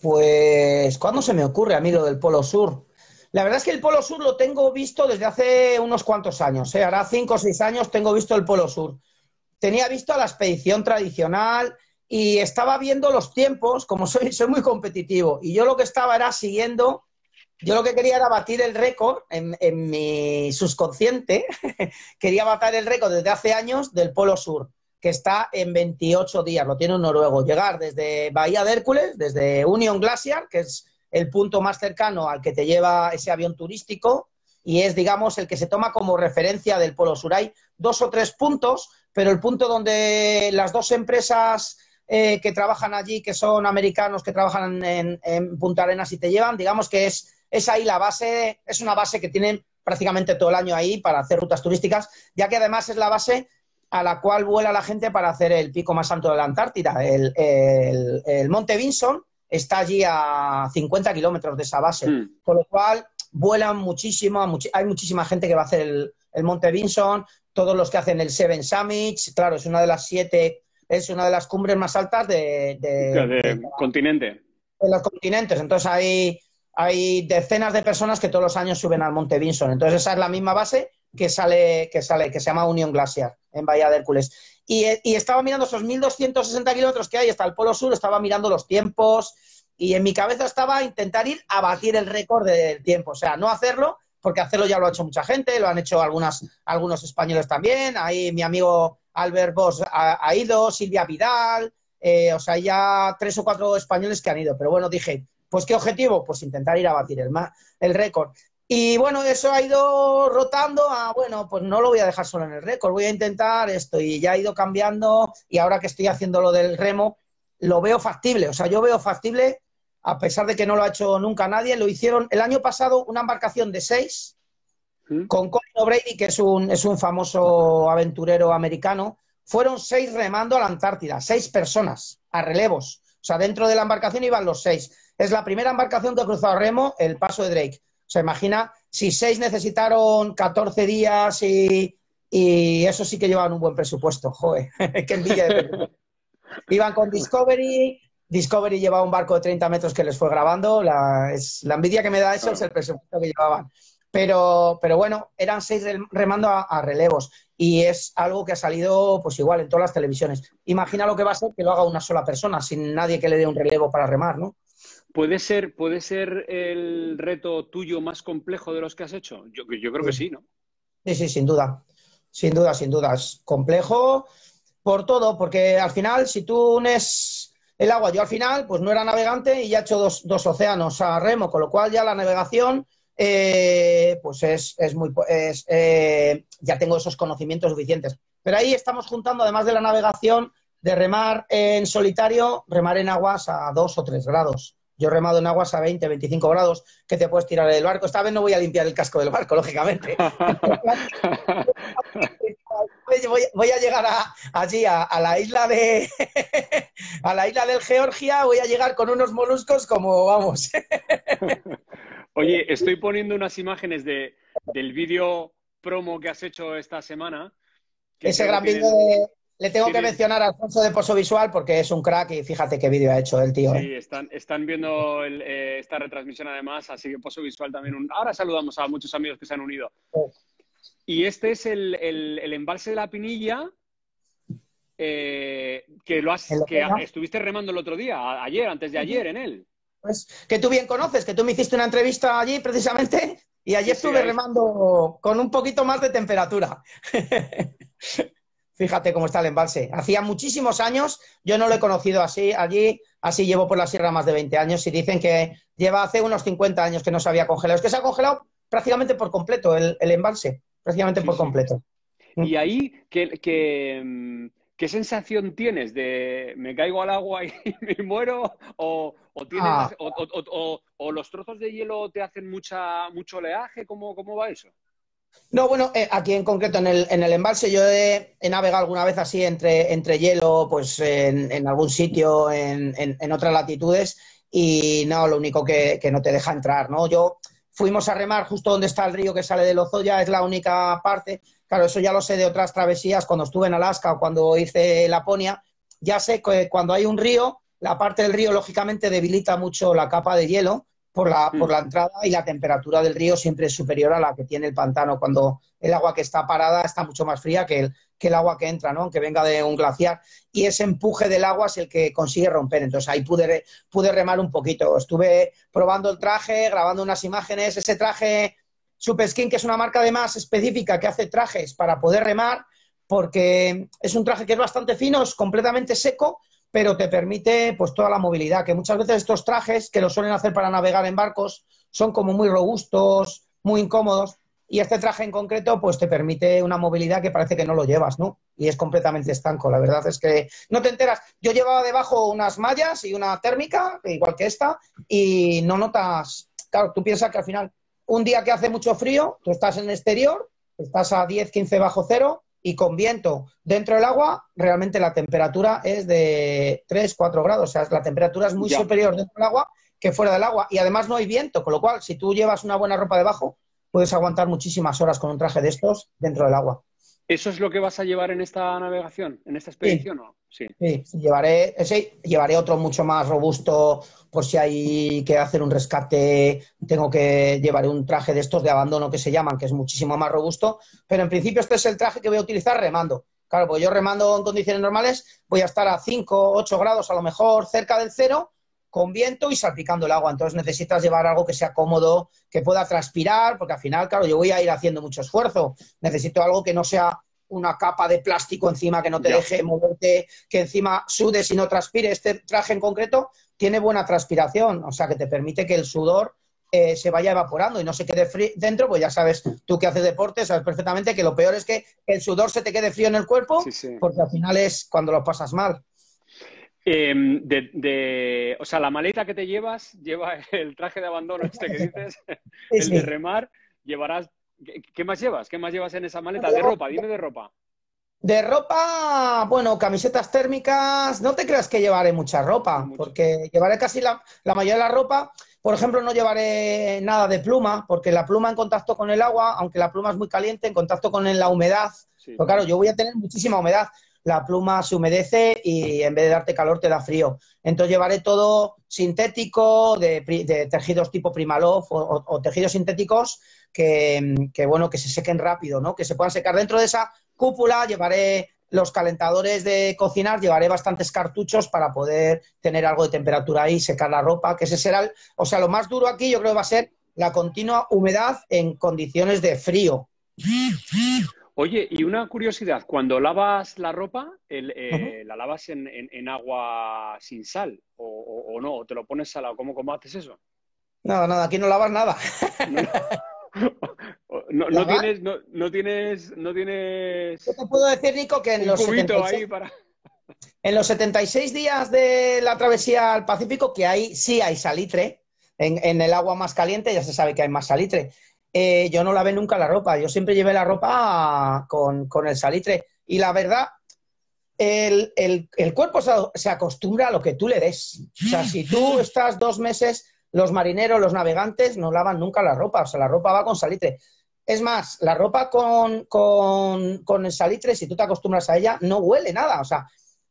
Speaker 2: Pues, ¿cuándo se me ocurre a mí lo del Polo Sur? La verdad es que el Polo Sur lo tengo visto desde hace unos cuantos años. ¿eh? Ahora cinco o seis años tengo visto el Polo Sur. Tenía visto la expedición tradicional y estaba viendo los tiempos, como soy, soy muy competitivo. Y yo lo que estaba era siguiendo, yo lo que quería era batir el récord en, en mi subconsciente, quería batir el récord desde hace años del Polo Sur, que está en 28 días, lo tiene un noruego. Llegar desde Bahía de Hércules, desde Union Glacier, que es el punto más cercano al que te lleva ese avión turístico y es, digamos, el que se toma como referencia del Polo Sur. Hay dos o tres puntos, pero el punto donde las dos empresas eh, que trabajan allí, que son americanos, que trabajan en, Punta Arenas y te llevan, digamos que es, es ahí la base, es una base que tienen prácticamente todo el año ahí para hacer rutas turísticas, ya que además es la base a la cual vuela la gente para hacer el pico más alto de la Antártida, el, el Monte Vinson, está allí a 50 kilómetros de esa base. Hmm. Con lo cual, vuelan muchísimo, hay muchísima gente que va a hacer el, Monte Vinson, todos los que hacen el Seven Summits, claro, es una de las siete, es una de las cumbres más altas de,
Speaker 1: de, continente.
Speaker 2: De los continentes. Entonces hay, hay decenas de personas que todos los años suben al Monte Vinson. Entonces esa es la misma base que sale, que sale, que se llama Union Glacier en Bahía de Hércules. Y, estaba mirando esos 1.260 kilómetros que hay hasta el Polo Sur, estaba mirando los tiempos y en mi cabeza estaba intentar ir a batir el récord del tiempo. O sea, no hacerlo, porque hacerlo ya lo ha hecho mucha gente, lo han hecho algunas, algunos españoles también. Ahí mi amigo Albert Bosch ha, ido, Silvia Vidal, eh, o sea, ya tres o cuatro españoles que han ido. Pero bueno, dije, pues ¿qué objetivo? Pues intentar ir a batir el, el récord. Y bueno, eso ha ido rotando a, bueno, pues no lo voy a dejar solo en el récord, voy a intentar esto y ya ha ido cambiando y ahora que estoy haciendo lo del remo, lo veo factible. O sea, yo veo factible, a pesar de que no lo ha hecho nunca nadie, lo hicieron el año pasado una embarcación de seis Con Colin O'Brady, que es un, es un famoso aventurero americano. Fueron seis remando a la Antártida, seis personas, a relevos. O sea, dentro de la embarcación iban los seis. Es la primera embarcación que ha cruzado remo el paso de Drake. O sea, imagina si seis necesitaron 14 días y, eso sí que llevaban un buen presupuesto. Joder, qué envidia. De Iban con Discovery, Discovery llevaba un barco de 30 metros que les fue grabando. La, es, la envidia que me da eso es el presupuesto que llevaban. Pero, pero bueno, eran seis remando a, relevos y es algo que ha salido pues igual en todas las televisiones. Imagina lo que va a ser que lo haga una sola persona, sin nadie que le dé un relevo para remar, ¿no?
Speaker 1: ¿Puede ser, ¿Puede ser el reto tuyo más complejo de los que has hecho? Yo, yo creo que sí, ¿no?
Speaker 2: Sí, sí, sin duda. Sin duda, sin duda. Es complejo por todo, porque al final, si tú unes el agua, yo al final, pues no era navegante y ya he hecho dos, dos océanos a remo, con lo cual ya la navegación, eh, pues es, es muy. Es, eh, ya tengo esos conocimientos suficientes. Pero ahí estamos juntando, además de la navegación, de remar en solitario, remar en aguas a dos o tres grados. Yo he remado en aguas a 20, 25 grados que te puedes tirar del barco. Esta vez no voy a limpiar el casco del barco, lógicamente. voy, a llegar allí a, la isla de a la isla del Georgia, voy a llegar con unos moluscos como vamos.
Speaker 1: Oye, estoy poniendo unas imágenes de, del vídeo promo que has hecho esta semana.
Speaker 2: Ese gran vídeo de, le tengo que mencionar a Alfonso de Pozo Visual porque es un crack y fíjate qué vídeo ha hecho el tío.
Speaker 1: Sí, ¿eh? están, están viendo eh, esta retransmisión además, así que Pozo Visual también. Ahora saludamos a muchos amigos que se han unido. Y este es el, embalse de la Pinilla eh, que, lo has, que estuviste remando el otro día, ayer, antes de ayer, en él.
Speaker 2: Pues que tú bien conoces, que tú me hiciste una entrevista allí precisamente y allí estuve remando con un poquito más de temperatura. Fíjate cómo está el embalse. Hacía muchísimos años, yo no lo he conocido así, allí, así llevo por la sierra más de 20 años y dicen que lleva hace unos 50 años que no se había congelado. Es que se ha congelado prácticamente por completo el, embalse, prácticamente por completo.
Speaker 1: Y ahí, ¿qué, mm, qué, sensación tienes de me caigo al agua y me muero? ¿O, ah. o, los trozos de hielo te hacen mucha, mucho oleaje? ¿Cómo, cómo va eso?
Speaker 2: No, bueno, eh, aquí en concreto en el, en el embalse yo he, navegado alguna vez así entre, entre hielo, pues en, algún sitio, en, en, otras latitudes, y no, lo único que, no te deja entrar, ¿no? Yo fuimos a remar justo donde está el río que sale de Lozoya, es la única parte. Claro, eso ya lo sé de otras travesías, cuando estuve en Alaska o cuando hice Laponia, ya sé que cuando hay un río, la parte del río, lógicamente, debilita mucho la capa de hielo por la, por la mm. entrada y la temperatura del río siempre es superior a la que tiene el pantano. Cuando el agua que está parada está mucho más fría que el, que el agua que entra, ¿no? aunque venga de un glaciar. Y ese empuje del agua es el que consigue romper. Entonces ahí pude, pude remar un poquito. Estuve probando el traje, grabando unas imágenes. Ese traje Superskin, que es una marca además específica que hace trajes para poder remar, porque es un traje que es bastante fino, es completamente seco, pero te permite pues toda la movilidad, que muchas veces estos trajes que lo suelen hacer para navegar en barcos son como muy robustos, muy incómodos, y este traje en concreto pues te permite una movilidad que parece que no lo llevas, ¿no? Y es completamente estanco, la verdad es que no te enteras. Yo llevaba debajo unas mallas y una térmica, igual que esta, y no notas, claro, tú piensas que al final un día que hace mucho frío, tú estás en el exterior, estás a 10, 15 bajo cero, y con viento dentro del agua, realmente la temperatura es de 3, 4 grados. O sea, la temperatura es muy superior dentro del agua que fuera del agua. Y además no hay viento, con lo cual, si tú llevas una buena ropa debajo, puedes aguantar muchísimas horas con un traje de estos dentro del agua.
Speaker 1: ¿Eso es lo que vas a llevar en esta navegación, en esta expedición?
Speaker 2: Sí, sí. llevaré, llevaré otro mucho más robusto por si hay que hacer un rescate. Tengo que llevar un traje de estos de abandono que se llaman, que es muchísimo más robusto. Pero en principio este es el traje que voy a utilizar remando. Claro, pues yo remando en condiciones normales voy a estar a 5, 8 grados a lo mejor cerca del cero con viento y salpicando el agua. Entonces necesitas llevar algo que sea cómodo, que pueda transpirar, porque al final, claro, yo voy a ir haciendo mucho esfuerzo. Necesito algo que no sea una capa de plástico encima que no te deje moverte, que encima sudes y no transpire. Este traje en concreto tiene buena transpiración, o sea que te permite que el sudor eh, se vaya evaporando y no se quede frío dentro, pues ya sabes, tú que haces deporte, sabes perfectamente que lo peor es que el sudor se te quede frío en el cuerpo, porque al final es cuando lo pasas mal.
Speaker 1: Em, de, o sea, la maleta que te llevas lleva el traje de abandono este que dices, el de remar, llevarás... ¿Qué, más llevas? ¿Qué más llevas en esa maleta? De ropa, dime de ropa.
Speaker 2: De ropa, bueno, camisetas térmicas, no te creas que llevaré mucha ropa, porque llevaré casi la, mayoría de la ropa. Por ejemplo, no llevaré nada de pluma, porque la pluma en contacto con el agua, aunque la pluma es muy caliente, en contacto con la humedad, pero claro, yo voy a tener muchísima humedad la pluma se humedece y en vez de darte calor te da frío. Entonces llevaré todo sintético, de, tejidos tipo Primaloft o, tejidos sintéticos que, bueno, que se sequen rápido, ¿no? Que se puedan secar. Dentro de esa cúpula llevaré los calentadores de cocinar, llevaré bastantes cartuchos para poder tener algo de temperatura ahí, secar la ropa, que ese será, o sea, lo más duro aquí yo creo que va a ser la continua humedad en condiciones de frío.
Speaker 1: Oye, y una curiosidad, cuando lavas la ropa, eh, ¿la lavas en, agua sin sal o, no? ¿O te lo pones salado? ¿Cómo, ¿Cómo haces eso?
Speaker 2: Nada, nada, aquí no lavas nada.
Speaker 1: No, no, tienes, no, no, tienes, no tienes.
Speaker 2: Yo te puedo decir, Nico, que en los, 76, en los 76 días de la travesía al Pacífico, que ahí sí hay salitre, en, en, el agua más caliente ya se sabe que hay más salitre. Eh, yo no lavé nunca la ropa. Yo siempre llevé la ropa con, el salitre. Y la verdad, el, cuerpo se, acostumbra a lo que tú le des. O sea, si tú estás dos meses, los marineros, los navegantes no lavan nunca la ropa. O sea, la ropa va con salitre. Es más, la ropa con, con, con el salitre, si tú te acostumbras a ella, no huele nada. O sea,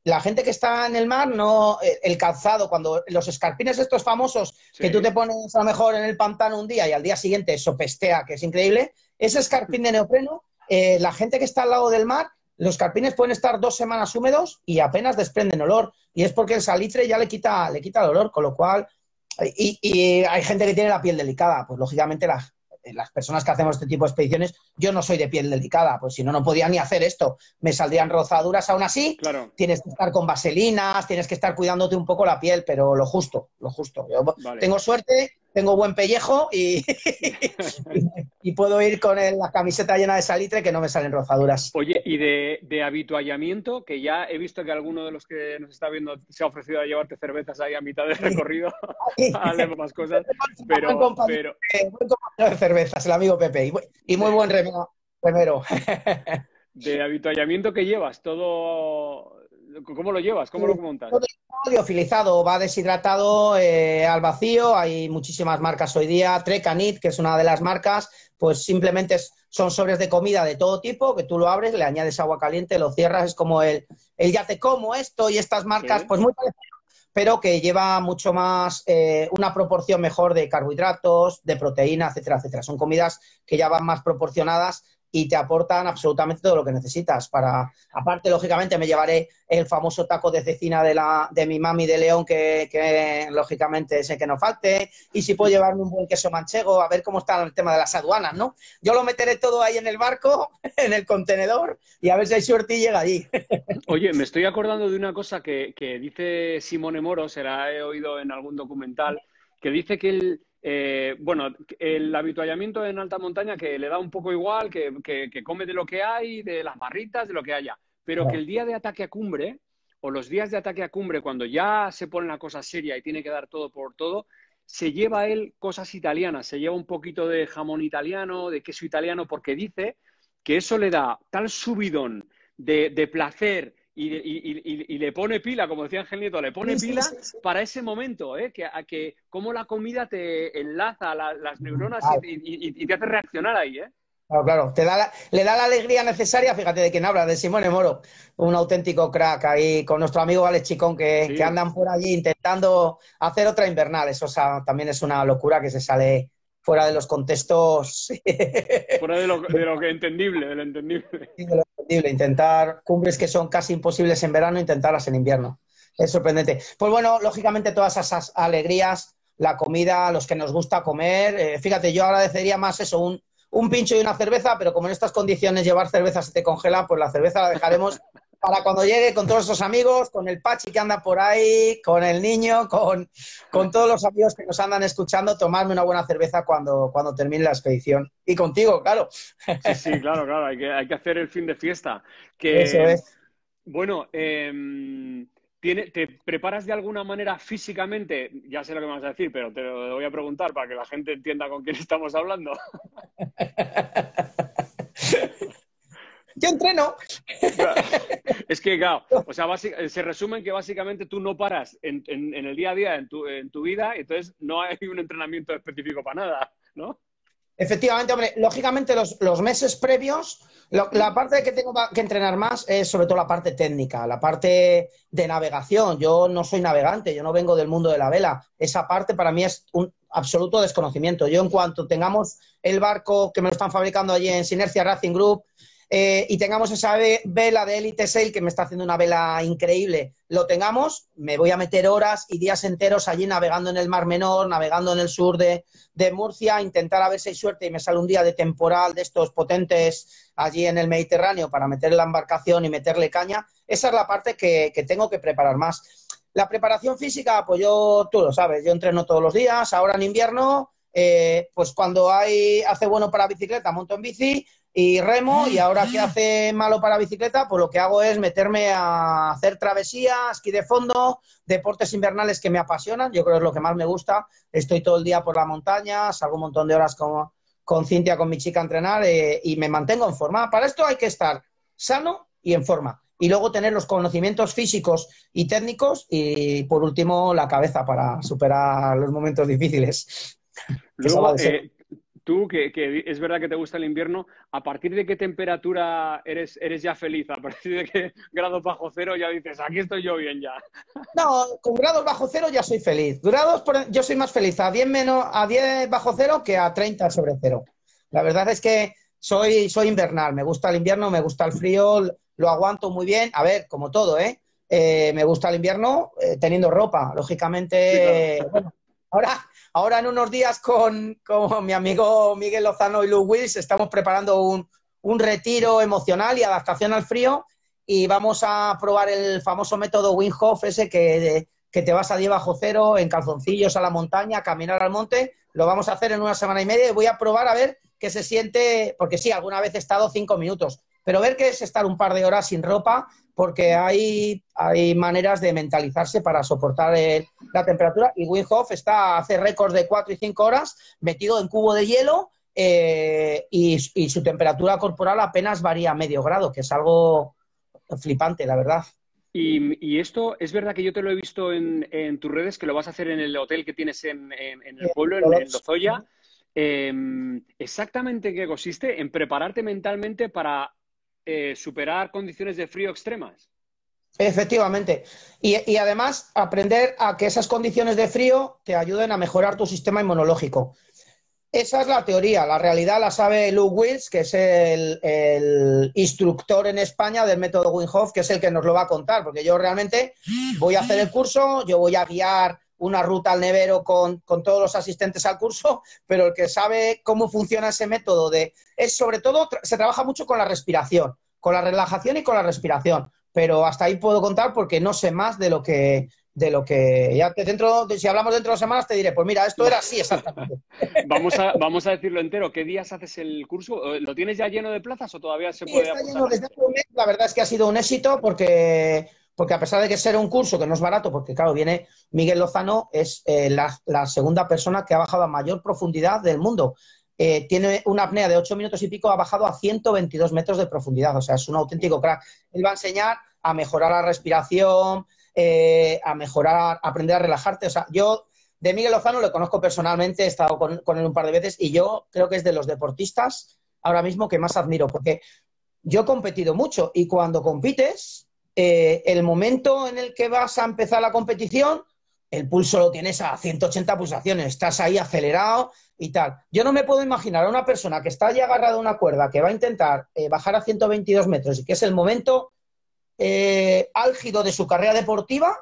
Speaker 2: la gente que está en el mar, no eh, el calzado, cuando los escarpines estos famosos que tú te pones a lo mejor en el pantano un día y al día siguiente sopestea, que es increíble, ese escarpín de neopreno, eh, la gente que está al lado del mar, los escarpines pueden estar dos semanas húmedos y apenas desprenden olor. Y es porque el salitre ya le quita, le quita el olor, con lo cual... Y, y hay gente que tiene la piel delicada, pues lógicamente la, las personas que hacemos este tipo de expediciones, yo no soy de piel delicada, pues si no, no podía ni hacer esto. Me saldrían rozaduras aún así. Tienes que estar con vaselinas, tienes que estar cuidándote un poco la piel, pero lo justo, lo justo. Yo tengo suerte tengo buen pellejo y, y, puedo ir con la camiseta llena de salitre que no me salen rozaduras.
Speaker 1: Oye, y de, de, habituallamiento, que ya he visto que alguno de los que nos está viendo se ha ofrecido a llevarte cervezas ahí a mitad del recorrido, a más cosas, pero... pero...
Speaker 2: Buen compañero de cervezas, el amigo Pepe, y muy buen remero.
Speaker 1: de habituallamiento que llevas, todo ¿Cómo lo llevas? ¿Cómo lo montas?
Speaker 2: Liofilizado, va deshidratado eh, al vacío. Hay muchísimas marcas hoy día. Trecanit, que es una de las marcas, pues simplemente son sobres de comida de todo tipo que tú lo abres, le añades agua caliente, lo cierras. Es como el, el ya te como esto y estas marcas, pues muy parecido, pero que lleva mucho más, eh, una proporción mejor de carbohidratos, de proteína, etcétera, etcétera. Son comidas que ya van más proporcionadas y te aportan absolutamente todo lo que necesitas. Para, aparte, lógicamente, me llevaré el famoso taco de cecina de, la, de mi mami de León, que, lógicamente sé que no falte, y si puedo llevarme un buen queso manchego, a ver cómo está el tema de las aduanas, ¿no? Yo lo meteré todo ahí en el barco, en el contenedor, y a ver si hay suerte y llega allí.
Speaker 1: Oye, me estoy acordando de una cosa que, que dice Simone Moro, se la he oído en algún documental, que dice que él eh, bueno, el habituallamiento en alta montaña que le da un poco igual, que, come de lo que hay, de las barritas, de lo que haya, pero que el día de ataque a cumbre o los días de ataque a cumbre, cuando ya se pone la cosa seria y tiene que dar todo por todo, se lleva él cosas italianas, se lleva un poquito de jamón italiano, de queso italiano, porque dice que eso le da tal subidón de, de placer y, le pone pila, como decía Ángel Nieto, le pone pila para ese momento, ¿eh? que, a que cómo la comida te enlaza las neuronas y, te hace reaccionar ahí. ¿eh?
Speaker 2: Claro, claro, te da le da la alegría necesaria, fíjate de quién habla, de Simone Moro, un auténtico crack ahí con nuestro amigo Alex Chicón, que, que andan por allí intentando hacer otra invernal. Eso también es una locura que se sale fuera de los contextos.
Speaker 1: fuera de lo, de lo que entendible, de lo entendible.
Speaker 2: Sí, de lo entendible. Intentar cumbres que son casi imposibles en verano, intentarlas en invierno. Es sorprendente. Pues bueno, lógicamente todas esas alegrías, la comida, los que nos gusta comer. Eh, fíjate, yo agradecería más eso, un, un pincho y una cerveza, pero como en estas condiciones llevar cerveza se te congela, pues la cerveza la dejaremos para cuando llegue con todos esos amigos, con el Pachi que anda por ahí, con el niño, con, todos los amigos que nos andan escuchando, tomarme una buena cerveza cuando, cuando termine la expedición. Y contigo, claro.
Speaker 1: Sí, sí, claro, claro, hay que, hay que hacer el fin de fiesta. Que,
Speaker 2: Eso es.
Speaker 1: Bueno, em, ¿te preparas de alguna manera físicamente? Ya sé lo que me vas a decir, pero te lo voy a preguntar para que la gente entienda con quién estamos hablando.
Speaker 2: Yo entreno.
Speaker 1: Es que, claro, o sea, se resume en que básicamente tú no paras en, el día a día, en tu, en tu vida, entonces no hay un entrenamiento específico para nada, ¿no?
Speaker 2: Efectivamente, hombre, lógicamente los, meses previos, la parte que tengo que entrenar más es sobre todo la parte técnica, la parte de navegación. Yo no soy navegante, yo no vengo del mundo de la vela. Esa parte para mí es un absoluto desconocimiento. Yo en cuanto tengamos el barco que me lo están fabricando allí en Sinercia Racing Group, eh, y tengamos esa vela de Elite Sail que me está haciendo una vela increíble, lo tengamos, me voy a meter horas y días enteros allí navegando en el Mar Menor, navegando en el sur de, Murcia, intentar a ver si hay suerte y me sale un día de temporal de estos potentes allí en el Mediterráneo para meter la embarcación y meterle caña. Esa es la parte que, tengo que preparar más. La preparación física, pues yo, tú lo sabes, yo entreno todos los días, ahora en invierno, eh, pues cuando hay, hace bueno para bicicleta, monto en bici, y remo y ahora que hace malo para bicicleta, pues lo que hago es meterme a hacer travesía, esquí de fondo, deportes invernales que me apasionan, yo creo que es lo que más me gusta. Estoy todo el día por la montaña, salgo un montón de horas con, con Cintia, con mi chica a entrenar eh, y me mantengo en forma. Para esto hay que estar sano y en forma. Y luego tener los conocimientos físicos y técnicos y, por último, la cabeza para superar los momentos difíciles.
Speaker 1: Luego, tú, que, es verdad que te gusta el invierno, ¿a partir de qué temperatura eres, eres ya feliz? ¿A partir de qué grados bajo cero ya dices, aquí estoy yo bien ya?
Speaker 2: No, con grados bajo cero ya soy feliz. Grados, yo soy más feliz a 10, menos, a 10 bajo cero que a 30 sobre cero. La verdad es que soy, soy invernal, me gusta el invierno, me gusta el frío, lo aguanto muy bien. A ver, como todo, ¿eh? eh me gusta el invierno eh, teniendo ropa. Lógicamente, bueno, ahora Ahora en unos días con, mi amigo Miguel Lozano y Luke Wills estamos preparando un, retiro emocional y adaptación al frío y vamos a probar el famoso método Wim Hof, ese que, que te vas a 10 bajo cero en calzoncillos a la montaña, a caminar al monte. Lo vamos a hacer en una semana y media y voy a probar a ver qué se siente, porque sí, alguna vez he estado cinco minutos, pero ver qué es estar un par de horas sin ropa, porque hay, hay maneras de mentalizarse para soportar la temperatura. Y Wim Hof está, hace récords de cuatro y cinco horas metido en cubo de hielo eh, y, su temperatura corporal apenas varía medio grado, que es algo flipante, la verdad.
Speaker 1: Y, esto es verdad que yo te lo he visto en, tus redes, que lo vas a hacer en el hotel que tienes en, el pueblo, en, en Lozoya. Em, exactamente qué consiste en prepararte mentalmente para eh, superar condiciones de frío extremas?
Speaker 2: Efectivamente. Y, además, aprender a que esas condiciones de frío te ayuden a mejorar tu sistema inmunológico. Esa es la teoría. La realidad la sabe Luke Wills, que es el, instructor en España del método Wim Hof, que es el que nos lo va a contar, porque yo realmente voy a hacer el curso, yo voy a guiar una ruta al nevero con, todos los asistentes al curso, pero el que sabe cómo funciona ese método de es sobre todo se trabaja mucho con la respiración, con la relajación y con la respiración, pero hasta ahí puedo contar porque no sé más de lo que de lo que ya dentro si hablamos dentro de dos semanas te diré pues mira esto era así exactamente.
Speaker 1: Vamos a vamos a decirlo entero qué días haces el curso lo tienes ya lleno de plazas o todavía se puede
Speaker 2: está lleno desde hace un mes la verdad es que ha sido un éxito porque porque a pesar de que ser un curso que no es barato, porque claro, viene Miguel Lozano, es eh, la, segunda persona que ha bajado a mayor profundidad del mundo. Eh, tiene una apnea de 8 minutos y pico, ha bajado a 122 metros de profundidad, o sea, es un auténtico crack. Él va a enseñar a mejorar la respiración, eh, a mejorar, a aprender a relajarte. O sea, yo de Miguel Lozano lo conozco personalmente, he estado con, con él un par de veces y yo creo que es de los deportistas ahora mismo que más admiro, porque yo he competido mucho y cuando compites, eh, el momento en el que vas a empezar la competición, el pulso lo tienes a 180 pulsaciones, estás ahí acelerado y tal. Yo no me puedo imaginar a una persona que está ahí agarrada a una cuerda, que va a intentar eh, bajar a 122 metros y que es el momento eh, álgido de su carrera deportiva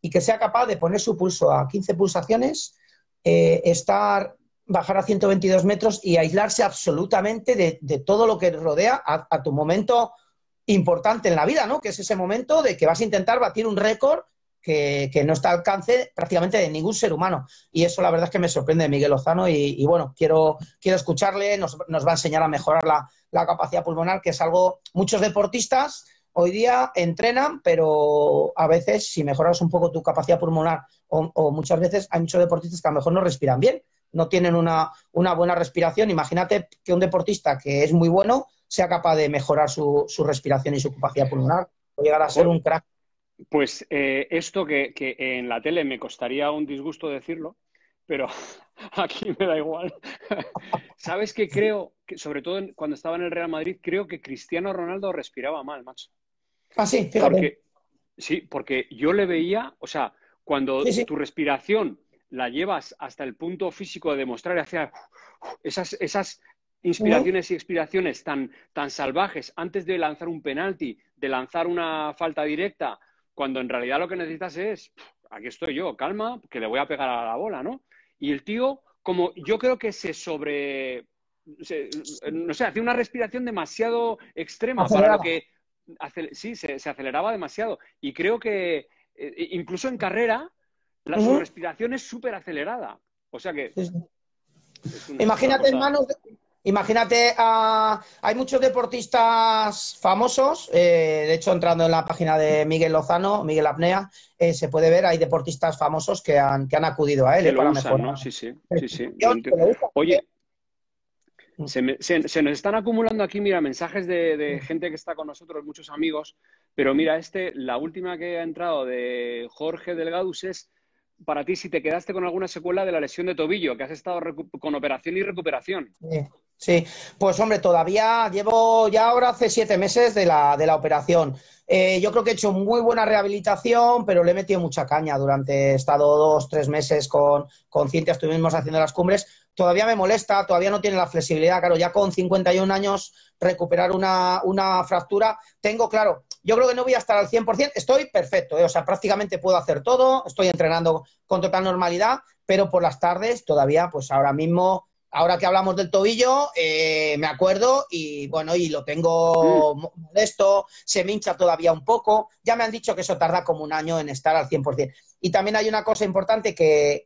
Speaker 2: y que sea capaz de poner su pulso a 15 pulsaciones, estar, bajar a 122 metros y aislarse absolutamente de, todo lo que rodea a tu momento importante en la vida, ¿no? Que es ese momento de que vas a intentar batir un récord que, no está al alcance prácticamente de ningún ser humano. Y eso la verdad es que me sorprende de Miguel Lozano y, bueno, quiero, quiero escucharle, nos, va a enseñar a mejorar la, capacidad pulmonar, que es algo, muchos deportistas hoy día entrenan, pero a veces si mejoras un poco tu capacidad pulmonar o, muchas veces hay muchos deportistas que a lo mejor no respiran bien, no tienen una, una buena respiración. Imagínate que un deportista que es muy bueno sea capaz de mejorar su, respiración y su capacidad pulmonar o llegar a ser un crack.
Speaker 1: Pues eh, esto que, en la tele me costaría un disgusto decirlo, pero aquí me da igual. ¿Sabes qué creo? Que sobre todo cuando estaba en el Real Madrid, creo que Cristiano Ronaldo respiraba mal, macho.
Speaker 2: Ah, sí,
Speaker 1: Porque, sí, porque yo le veía, o sea, cuando tu respiración la llevas hasta el punto físico de demostrar hacia esas, esas inspiraciones y expiraciones tan, tan salvajes antes de lanzar un penalti, de lanzar una falta directa, cuando en realidad lo que necesitas es, aquí estoy yo, calma, que le voy a pegar a la bola, ¿no? Y el tío, como yo creo que se sobre, no sé, hacía una respiración demasiado extrema para lo que, sí, se, aceleraba demasiado. Y creo que eh, incluso en carrera, la, respiración es súper acelerada. O sea que...
Speaker 2: Imagínate en manos, Imagínate, hay muchos deportistas famosos, eh, de hecho entrando en la página de Miguel Lozano, Miguel Apnea, eh, se puede ver, hay deportistas famosos que han, que han acudido a él
Speaker 1: eh, para mejorar. Sí, sí, sí, sí. Oye, se, nos están acumulando aquí, mira, mensajes de, de, gente que está con nosotros, muchos amigos, pero mira, este, la última que ha entrado de Jorge Delgadus es para ti si te quedaste con alguna secuela de la lesión de tobillo, que has estado con operación y recuperación.
Speaker 2: Sí, pues hombre, todavía llevo ya ahora hace siete meses de la, de la operación. Eh, yo creo que he hecho muy buena rehabilitación, pero le he metido mucha caña durante, he estado dos, tres meses con, con Cintia, estuvimos haciendo las cumbres. Todavía me molesta, todavía no tiene la flexibilidad, claro, ya con 51 años recuperar una, una fractura, tengo, claro, yo creo que no voy a estar al 100%, estoy perfecto, ¿eh? o sea, prácticamente puedo hacer todo, estoy entrenando con total normalidad, pero por las tardes todavía, pues ahora mismo ahora que hablamos del tobillo, eh, me acuerdo y bueno, y lo tengo mm. molesto, se me hincha todavía un poco. Ya me han dicho que eso tarda como un año en estar al 100%. Y también hay una cosa importante que,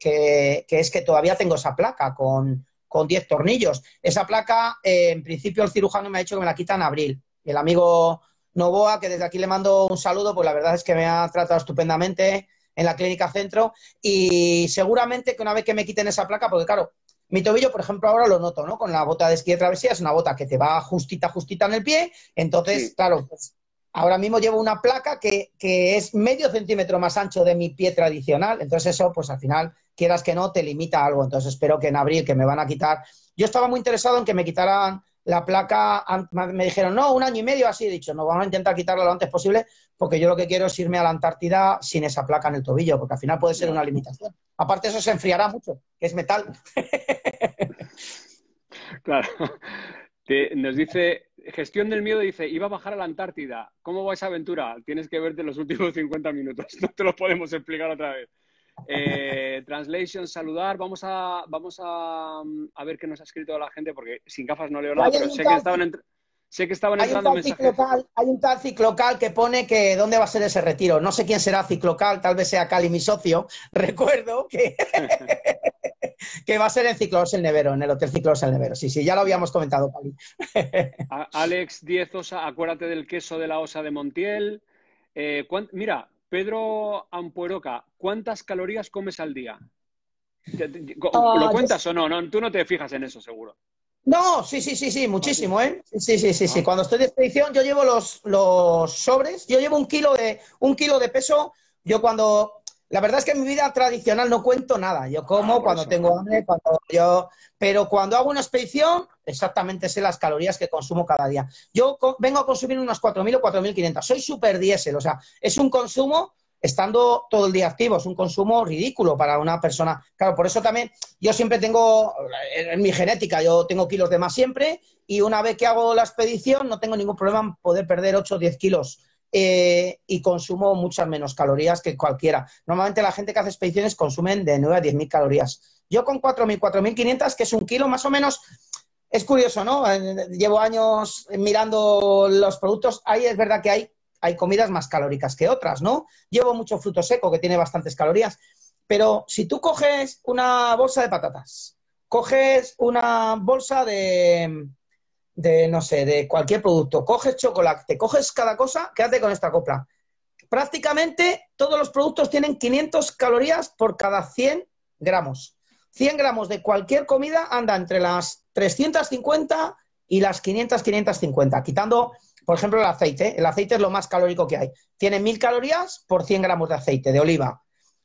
Speaker 2: es que todavía tengo esa placa con, con 10 tornillos. Esa placa, eh, en principio, el cirujano me ha dicho que me la quita en abril. El amigo Novoa, que desde aquí le mando un saludo, pues la verdad es que me ha tratado estupendamente en la clínica centro y seguramente que una vez que me quiten esa placa, porque claro, mi tobillo, por ejemplo, ahora lo noto, ¿no? Con la bota de esquí de travesía, es una bota que te va justita, justita en el pie. Entonces, claro, pues ahora mismo llevo una placa que, es medio centímetro más ancho de mi pie tradicional. Entonces, eso, pues al final, quieras que no, te limita algo. Entonces, espero que en abril, que me van a quitar. Yo estaba muy interesado en que me quitaran la placa, me dijeron, no, un año y medio así, he dicho, no, vamos a intentar quitarla lo antes posible, porque yo lo que quiero es irme a la Antártida sin esa placa en el tobillo, porque al final puede ser una limitación. Aparte eso se enfriará mucho, que es metal.
Speaker 1: claro. nos dice, gestión del miedo dice, iba a bajar a la Antártida. ¿Cómo va esa aventura? Tienes que verte los últimos 50 minutos. No te lo podemos explicar otra vez. Eh, translation, saludar. Vamos a, vamos a, a, ver qué nos ha escrito la gente, porque sin gafas no leo nada, pero sé que estaban, sé que estaban entrando mensajes.
Speaker 2: hay un tal ciclocal que pone que dónde va a ser ese retiro. No sé quién será ciclocal, tal vez sea Cali, mi socio. Recuerdo que, que va a ser en Ciclos el Nevero, en el Hotel Ciclos el Nevero. Sí, sí, ya lo habíamos comentado, Cali.
Speaker 1: Alex Diez Osa, acuérdate del queso de la osa de Montiel. Eh, mira, Pedro Ampueroca, ¿cuántas calorías comes al día? Ah, ¿Lo cuentas o no? no? Tú no te fijas en eso, seguro.
Speaker 2: No, sí, sí, sí, sí, muchísimo, ¿eh? Sí, sí, sí, sí. Ah. Cuando estoy de expedición, yo llevo los, los sobres, yo llevo un kilo de, un kilo de peso. Yo cuando la verdad es que en mi vida tradicional no cuento nada. Yo como ah, cuando tengo hambre, cuando yo. Pero cuando hago una expedición, exactamente sé las calorías que consumo cada día. Yo vengo a consumir unas 4.000 o 4.500. Soy súper diésel, o sea, es un consumo estando todo el día activo, es un consumo ridículo para una persona. Claro, por eso también yo siempre tengo, en mi genética, yo tengo kilos de más siempre y una vez que hago la expedición no tengo ningún problema en poder perder 8 o 10 kilos eh, y consumo muchas menos calorías que cualquiera. Normalmente la gente que hace expediciones consumen de 9 a 10.000 calorías. Yo con 4.000, 4.500, que es un kilo más o menos, es curioso, ¿no? Eh, llevo años mirando los productos. Ahí es verdad que hay, hay comidas más calóricas que otras, ¿no? Llevo mucho fruto seco que tiene bastantes calorías. Pero si tú coges una bolsa de patatas, coges una bolsa de, de, no sé, de cualquier producto, coges chocolate, coges cada cosa, quédate con esta copla. Prácticamente todos los productos tienen 500 calorías por cada 100 gramos. 100 gramos de cualquier comida anda entre las 350 y las 500, 550, quitando, por ejemplo, el aceite. El aceite es lo más calórico que hay. Tiene 1000 calorías por 100 gramos de aceite, de oliva.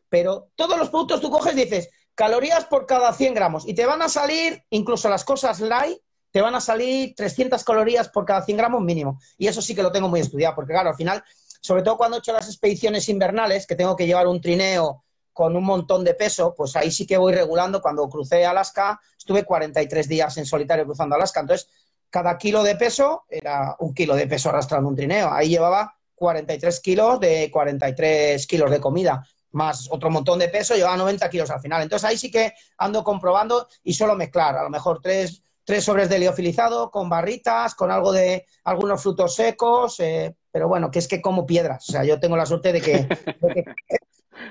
Speaker 2: Pero todos los productos tú coges y dices, calorías por cada 100 gramos. Y te van a salir, incluso las cosas light, te van a salir 300 calorías por cada 100 gramos mínimo. Y eso sí que lo tengo muy estudiado, porque claro, al final, sobre todo cuando he hecho las expediciones invernales, que tengo que llevar un trineo con un montón de peso, pues ahí sí que voy regulando. Cuando crucé Alaska, estuve 43 días en solitario cruzando Alaska. Entonces, cada kilo de peso era un kilo de peso arrastrando un trineo. Ahí llevaba 43 kilos de 43 kilos de comida, más otro montón de peso, llevaba 90 kilos al final. Entonces ahí sí que ando comprobando y solo mezclar, a lo mejor tres tres sobres de liofilizado con barritas, con algo de algunos frutos secos, eh, pero bueno, que es que como piedras. O sea, yo tengo la suerte de que,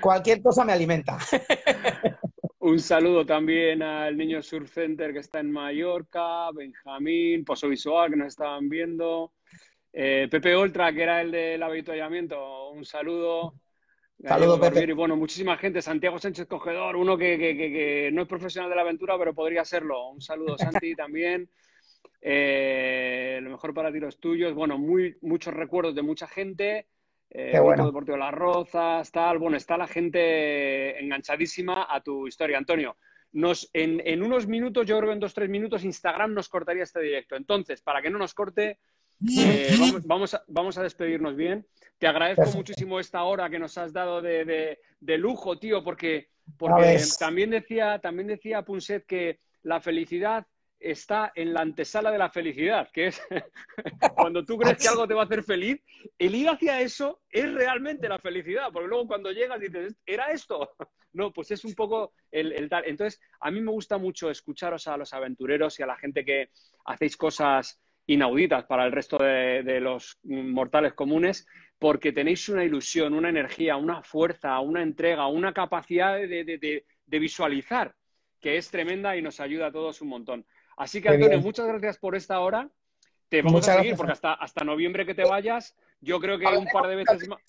Speaker 2: cualquier cosa me alimenta.
Speaker 1: Un saludo también al Niño Surf Center que está en Mallorca, Benjamín, Pozo Visual que nos estaban viendo, eh, Pepe Ultra que era el del avituallamiento, un saludo.
Speaker 2: Saludos, Pepe.
Speaker 1: Y bueno, muchísima gente. Santiago Sánchez Cogedor, uno que, no es profesional de la aventura, pero podría serlo. Un saludo, Santi, también. Eh, lo mejor para ti los tuyos. Bueno, muy, muchos recuerdos de mucha gente. Eh, bueno. Deportivo Las Rozas, tal. Bueno, está la gente enganchadísima a tu historia. Antonio, nos, en, en unos minutos, yo creo que en dos, tres minutos, Instagram nos cortaría este directo. Entonces, para que no nos corte, eh, vamos, a, vamos, a, despedirnos bien. Te agradezco muchísimo esta hora que nos has dado de, lujo, tío, porque, porque también decía, también decía Punset que la felicidad está en la antesala de la felicidad, que es cuando tú crees que algo te va a hacer feliz, el ir hacia eso es realmente la felicidad, porque luego cuando llegas dices, ¿era esto? No, pues es un poco el, el tal. Entonces, a mí me gusta mucho escucharos a los aventureros y a la gente que hacéis cosas inauditas para el resto de, los mortales comunes, porque tenéis una ilusión, una energía, una fuerza, una entrega, una capacidad de, visualizar que es tremenda y nos ayuda a todos un montón. Así que, Antonio, muchas gracias por esta hora. Te vamos a seguir porque hasta, hasta noviembre que te vayas, yo creo que un par de veces más,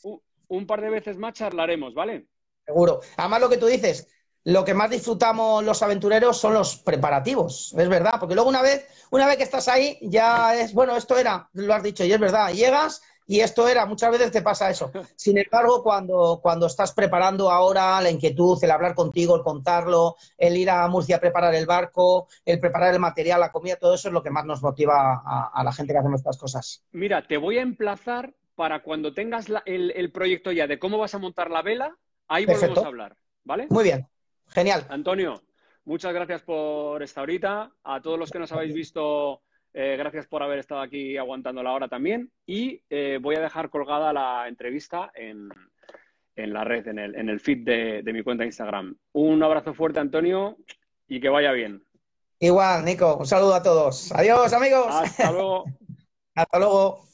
Speaker 1: un par de veces más charlaremos, ¿vale?
Speaker 2: Seguro. Además, lo que tú dices, lo que más disfrutamos los aventureros son los preparativos, es verdad, porque luego una vez, una vez que estás ahí, ya es, bueno, esto era, lo has dicho, y es verdad, llegas y esto era, muchas veces te pasa eso. Sin embargo, cuando, cuando estás preparando ahora la inquietud, el hablar contigo, el contarlo, el ir a Murcia a preparar el barco, el preparar el material, la comida, todo eso es lo que más nos motiva a, la gente que hacemos estas cosas.
Speaker 1: Mira, te voy a emplazar para cuando tengas el, proyecto ya de cómo vas a montar la vela, ahí volvemos a hablar, ¿vale?
Speaker 2: Muy bien, genial.
Speaker 1: Antonio, muchas gracias por esta horita. A todos los que nos habéis visto eh, gracias por haber estado aquí aguantando la hora también. Y eh, voy a dejar colgada la entrevista en, la red, en el, en el feed de, de mi cuenta de Instagram. Un abrazo fuerte, Antonio, y que vaya bien.
Speaker 2: Igual, Nico. Un saludo a todos. Adiós, amigos.
Speaker 1: Hasta luego.
Speaker 2: Hasta luego.